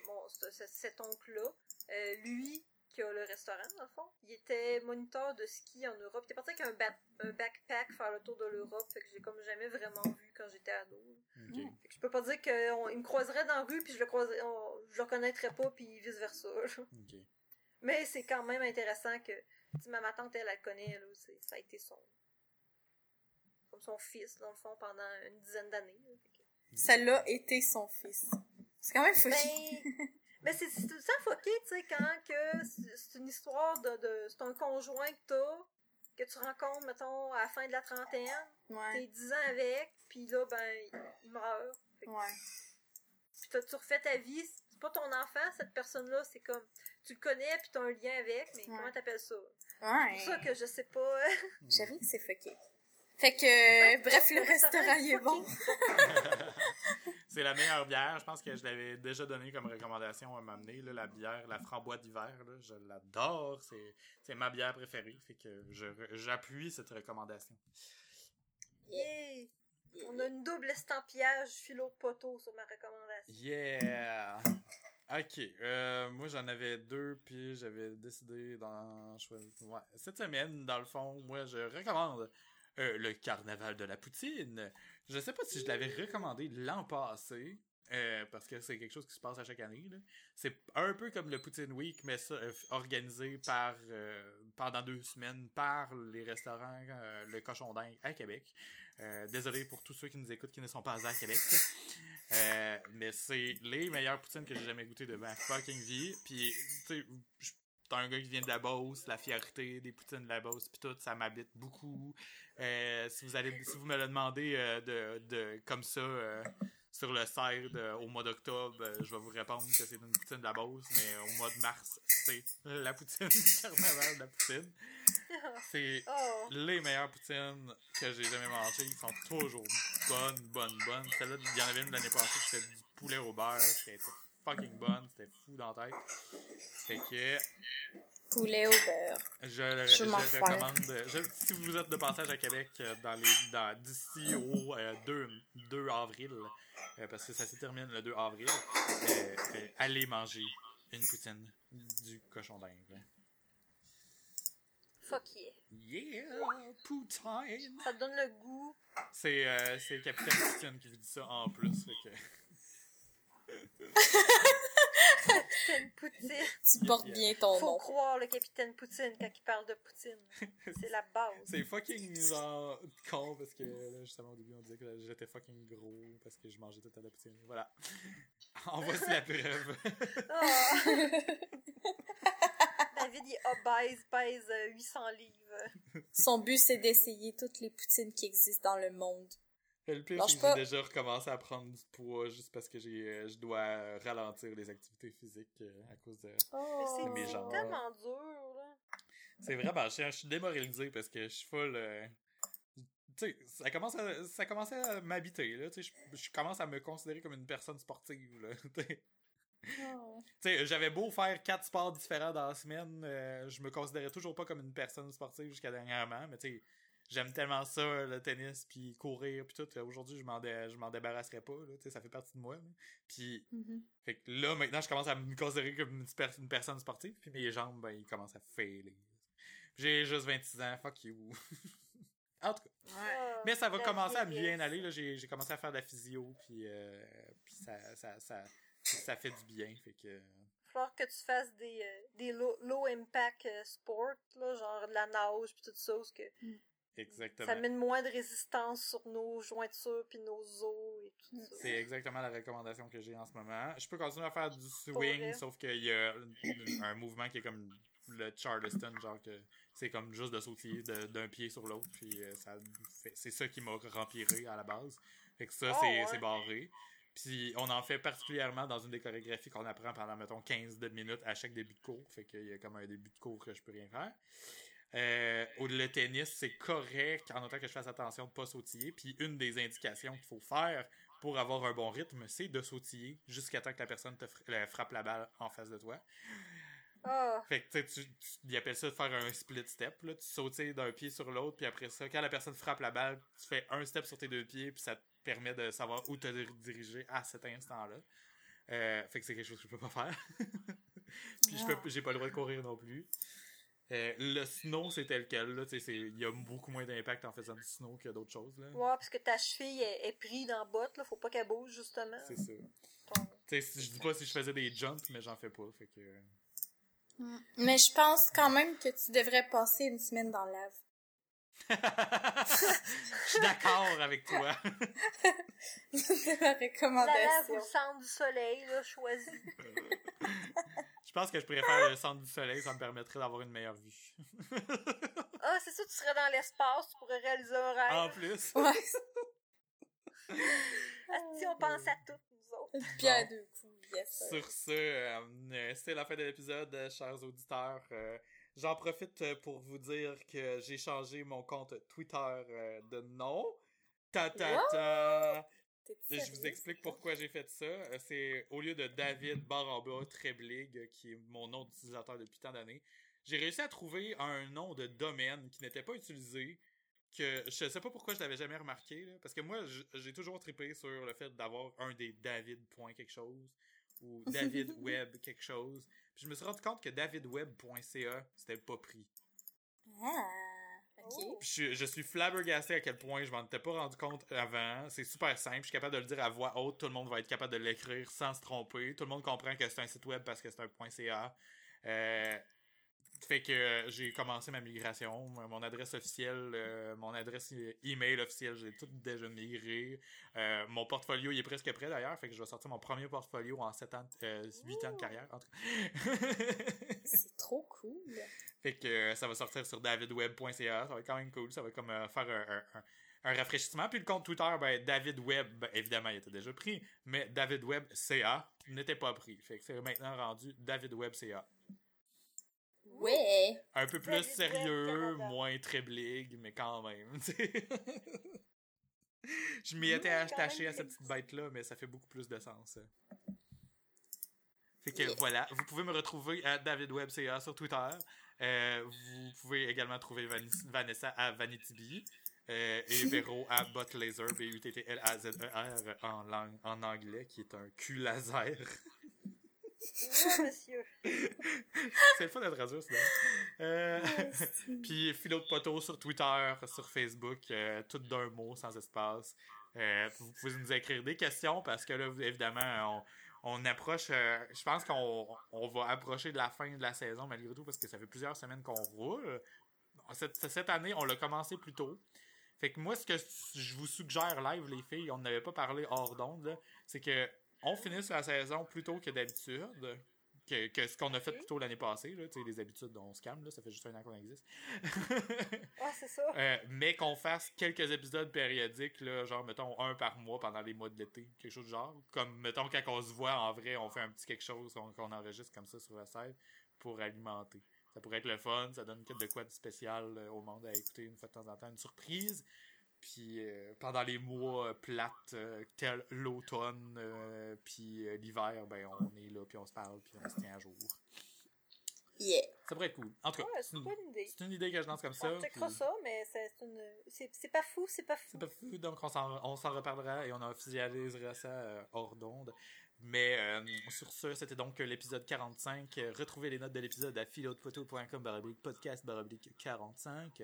cet oncle-là, euh, lui, qui a le restaurant, dans le fond, il était moniteur de ski en Europe. Il était parti avec un, ba- un backpack faire le tour de l'Europe, fait que j'ai comme jamais vraiment vu quand j'étais ado. Ok. Fait que je peux pas dire qu'il me croiserait dans la rue, puis je le croiserais, on- je le reconnaîtrais pas, puis vice-versa. Mais c'est quand même intéressant que, tu ma tante, elle, elle connaît, elle, ça a été son, comme son fils, dans le fond, pendant une dizaine d'années. que- Ça l'a été son fils. C'est quand même fou. Ben, mais c'est c'est tout temps foqué, tu sais, quand que c'est c'est une histoire de, de c'est un conjoint que t'as, que tu rencontres, mettons, à la fin de la trentaine, Ouais. t'es 10 ans avec, puis là, ben, il, meurt. Que- Ouais. puis t'as- tu refais ta vie, c'est pas ton enfant, cette personne-là, c'est comme, tu le connais, puis t'as un lien avec, mais Ouais. comment t'appelles ça? C'est Ouais. pour ça que je sais pas. J'avoue que c'est fucké. Fait que, bref, le le restaurant, il est bon. c'est la meilleure bière. Je pense que je l'avais déjà donné comme recommandation à m'amener. là, La bière, la framboise d'hiver. là, Je l'adore. C'est, c'est ma bière préférée. Fait que j'appuie cette recommandation. Yeah! On a une double estampillage philo de poteau sur ma recommandation. Yeah! Ok, euh, moi j'en avais deux, puis j'avais décidé d'en choisir. Ouais. Cette semaine, dans le fond, moi je recommande euh, le carnaval de la poutine. Je sais pas si je l'avais recommandé l'an passé, euh, parce que c'est quelque chose qui se passe à chaque année. C'est un peu comme le Poutine Week, mais ça, euh, organisé par pendant deux semaines par les restaurants Le Cochon d'Inde à Québec. Désolé pour tous ceux qui nous écoutent qui ne sont pas à Québec. Mais c'est les meilleures poutines que j'ai jamais goûtées de ma fucking vie. Puis, tu sais, t'as un gars qui vient de la Beauce, la fierté des poutines de la Beauce, puis tout, ça m'habite beaucoup. Euh, si vous allez, si vous me le demandez euh, de, de, comme ça, euh, sur le euh, au mois d'octobre, je vais vous répondre que c'est une poutine de la Beauce, mais au mois de mars, c'est la poutine du carnaval de la poutine. C'est Oh! les meilleures poutines que j'ai jamais mangées. Ils sont toujours bonnes, bonnes, bonnes. Celle-là, il y en avait une l'année passée c'était du poulet au beurre. C'était fucking bonne. C'était fou dans la tête. Fait que, poulet au beurre. Je, le- Je recommande. je- si vous êtes de passage à Québec euh, dans les dans d'ici au euh, 2, 2 avril, euh, parce que ça se termine le 2 avril, euh, euh, allez manger une poutine du cochon d'Inde. Fuck yeah. Yeah, poutine! Ça donne le goût. C'est euh, c'est Capitaine Poutine qui vous dit ça en plus. fait que- Capitaine Poutine. Tu portes bien ton Faut nom. croire le capitaine Poutine quand il parle de Poutine. C'est la base. C'est fucking genre con parce que là, justement au début on disait que j'étais fucking gros parce que je mangeais tout à la poutine. Voilà. En voici la preuve. Ah. David, il est obèse, pèse euh, 800 livres. Son but, c'est d'essayer toutes les poutines qui existent dans le monde. Le pire, c'est que j'ai déjà recommencé à prendre du poids juste parce que j'ai, euh, je dois euh, ralentir les activités physiques euh, à cause de. C'est mes c'est jambes. tellement dur, là. C'est vraiment chiant. Je suis démoralisé parce que je suis full. euh, Tu sais, ça commence à, ça commence à m'habiter, là. Tu sais, je, je commence à me considérer comme une personne sportive, là. Tu sais. Oh. J'avais beau faire quatre sports différents dans la semaine, euh, je me considérais toujours pas comme une personne sportive jusqu'à dernièrement, mais tu sais, j'aime tellement ça, le tennis, puis courir, puis tout. Aujourd'hui, je m'en dé- je m'en débarrasserais pas, là, tu sais, ça fait partie de moi. là. Puis, Mhm. fait que là, maintenant, je commence à me considérer comme une, per- une personne sportive, puis mes jambes, ben, ils commencent à failer. J'ai juste 26 ans, fuck you. en tout cas. Ah, Mais ça va la commencer à bien aller, là. J'ai j'ai commencé à faire de la physio, puis, euh, puis ça, ça, ça, ça fait du bien, fait que... Il va falloir que tu fasses des, euh, des low, low impact euh, sports, là, genre de la nage puis tout ça, parce que Exactement. ça mène moins de résistance sur nos jointures puis nos os et tout ça. C'est exactement la recommandation que j'ai en ce moment. Je peux continuer à faire du swing, sauf qu'il y a un mouvement qui est comme le Charleston, genre que c'est comme juste de sautiller de- d'un pied sur l'autre, puis euh, ça c'est ça qui m'a rempiré à la base. Fait que ça, Oh, c'est ouais. barré. Puis on en fait particulièrement dans une des chorégraphies qu'on apprend pendant, mettons, 15 de minutes à chaque début de cours. Fait qu'il y a comme un début de cours que je peux rien faire. Euh, le tennis, c'est correct en autant que je fasse attention de pas sautiller. Puis une des indications qu'il faut faire pour avoir un bon rythme, c'est de sautiller jusqu'à temps que la personne te fr- frappe la balle en face de toi. Ah, Fait que tu sais, tu, ils appellent ça de faire un split step. Là. Tu sautes d'un pied sur l'autre, puis après ça, quand la personne frappe la balle, tu fais un step sur tes deux pieds, puis ça te permet de savoir où te dir- diriger à cet instant-là. Euh, fait que c'est quelque chose que je peux pas faire. puis je peux, j'ai pas le droit de courir non plus. Euh, le snow, c'est tel quel. Là, il y a beaucoup moins d'impact en faisant du snow que d'autres choses. Là. ouais, parce que ta cheville est, est prise dans la botte, là, faut pas qu'elle bouge, justement. C'est ça. Si- je dis pas si je faisais des jumps, mais j'en fais pas. Fait que... Mm. Mais je pense quand même que tu devrais passer une semaine dans la lave. je suis d'accord avec toi. C'est ma La lave le centre du soleil, là, choisi. Je pense que je préfère le centre du soleil, ça me permettrait d'avoir une meilleure vue. Ah, c'est ça, tu serais dans l'espace, tu pourrais réaliser un En plus. Ouais, Si on pense à tout, nous autres. pierre à deux coups, yes. Sur ce, euh, euh, c'est la fin de l'épisode, euh, chers auditeurs. Euh, J'en profite pour vous dire que j'ai changé mon compte Twitter euh, de nom. Ta ta ta. Je vous explique pourquoi j'ai fait ça. Euh, C'est au lieu de David bas Treblig, euh, qui est mon nom d'utilisateur depuis tant d'années, j'ai réussi à trouver un nom de domaine qui n'était pas utilisé, que je sais pas pourquoi je l'avais jamais remarqué, là, parce que moi, j'ai toujours trippé sur le fait d'avoir un des David point quelque chose, ou David Web quelque chose. Puis je me suis rendu compte que davidweb.ca, c'était pas pris. Ah, Oh. Puis je, je suis flabbergasté à quel point je m'en étais pas rendu compte avant. C'est super simple. Je suis capable de le dire à voix haute. Tout le monde va être capable de l'écrire sans se tromper. Tout le monde comprend que c'est un site web parce que c'est un .ca. Euh, fait que euh, j'ai commencé ma migration. Mon adresse officielle, euh, mon adresse e- email officielle, j'ai tout déjà migré. Euh, mon portfolio, il est presque prêt d'ailleurs. Fait que je vais sortir mon premier portfolio en 7 ans, euh, 8 ans de carrière. C'est trop cool. Fait que euh, ça va sortir sur davidweb.ca. Ça va être quand même cool. Ça va comme euh, faire un, un- un- un rafraîchissement. Puis le compte Twitter, ben, David Web, ben, évidemment, il était déjà pris. Mais David Web CA n'était pas pris. Fait que c'est maintenant rendu David Web CA. Ouais. Un peu plus David sérieux, moins très bligue, mais quand même. Je m'y étais attaché à cette petite bête-là, mais ça fait beaucoup plus de sens. ça. Fait que Yeah. voilà, vous pouvez me retrouver à DavidWebCA sur Twitter. Euh, vous pouvez également trouver Van- Vanessa à VanityBee. Euh, et Véro à Botlaser, B-U-T-T-L-A-Z-E-R E en, en anglais, qui est un cul laser. Non, monsieur. C'est le fun de traduire, sinon. Euh, Puis Philo de Poteau sur Twitter, sur Facebook, euh, tout d'un mot, sans espace. Euh, vous pouvez nous écrire des questions parce que là, évidemment, on, on approche. euh, je pense qu'on on va approcher de la fin de la saison malgré tout parce que ça fait plusieurs semaines qu'on roule. Cette, cette année, on l'a commencé plus tôt. Fait que moi, ce que je vous suggère live, les filles, on n'avait pas parlé hors d'onde, c'est que on finisse la saison plus tôt que d'habitude. Que, que ce qu'on a fait plus tôt l'année passée, là, les habitudes, on se calme, là, ça fait juste un an qu'on existe. Ah, c'est ça. Euh, mais qu'on fasse quelques épisodes périodiques, là, genre, mettons, un par mois pendant les mois de l'été, quelque chose du genre. Comme, mettons, quand on se voit en vrai, on fait un petit quelque chose qu'on enregistre comme ça sur la scène pour alimenter. Ça pourrait être le fun, ça donne de quoi de spécial euh, au monde à écouter une fois de temps en temps, une surprise. Puis euh, pendant les mois euh, plates, euh, tel l'automne, euh, puis euh, l'hiver, ben on est là, puis on se parle, puis on se tient à jour. Yeah. Ça pourrait être cool. En tout cas, Ouais, c'est une, idée. c'est une idée que je lance comme ça. On checkera puis- ça, mais c'est une... c'est pas fou, c'est pas fou. C'est pas fou, donc on s'en, on s'en reparlera et on officialisera ça euh, hors d'onde. Mais euh, sur ce, c'était donc l'épisode 45. Euh, Retrouvez les notes de l'épisode à philodephoto.com baroblique podcast baroblique 45.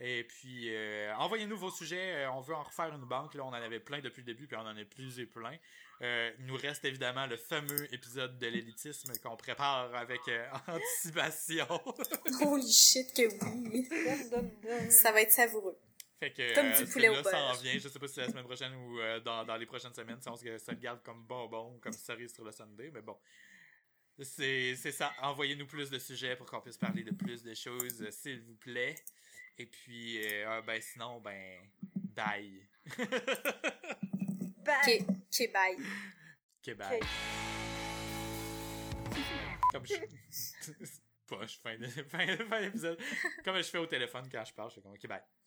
Et puis, euh, envoyez-nous vos sujets. Euh, on veut en refaire une banque. Là, on en avait plein depuis le début, puis on en a plus et plein. Euh, il nous reste évidemment le fameux épisode de l'élitisme qu'on prépare avec euh, anticipation. Holy shit que oui. Ça va être savoureux. Fait que Comme euh, du poulet au celui-là s'en vient. Je sais pas si c'est la semaine prochaine ou euh, dans, dans les prochaines semaines, si on se, le garde comme bonbon ou comme cerise sur le Sunday, mais bon. C'est c'est ça. Envoyez-nous plus de sujets pour qu'on puisse parler de plus de choses, euh, s'il vous plaît. Et puis, euh, ah, ben sinon, ben, bye. Bye. Ok, ok, bye. Ok, bye. Comme je... Poche, fin de- fin- fin d'épisode. Comme je fais au téléphone quand je parle, je fais comme, ok, bye.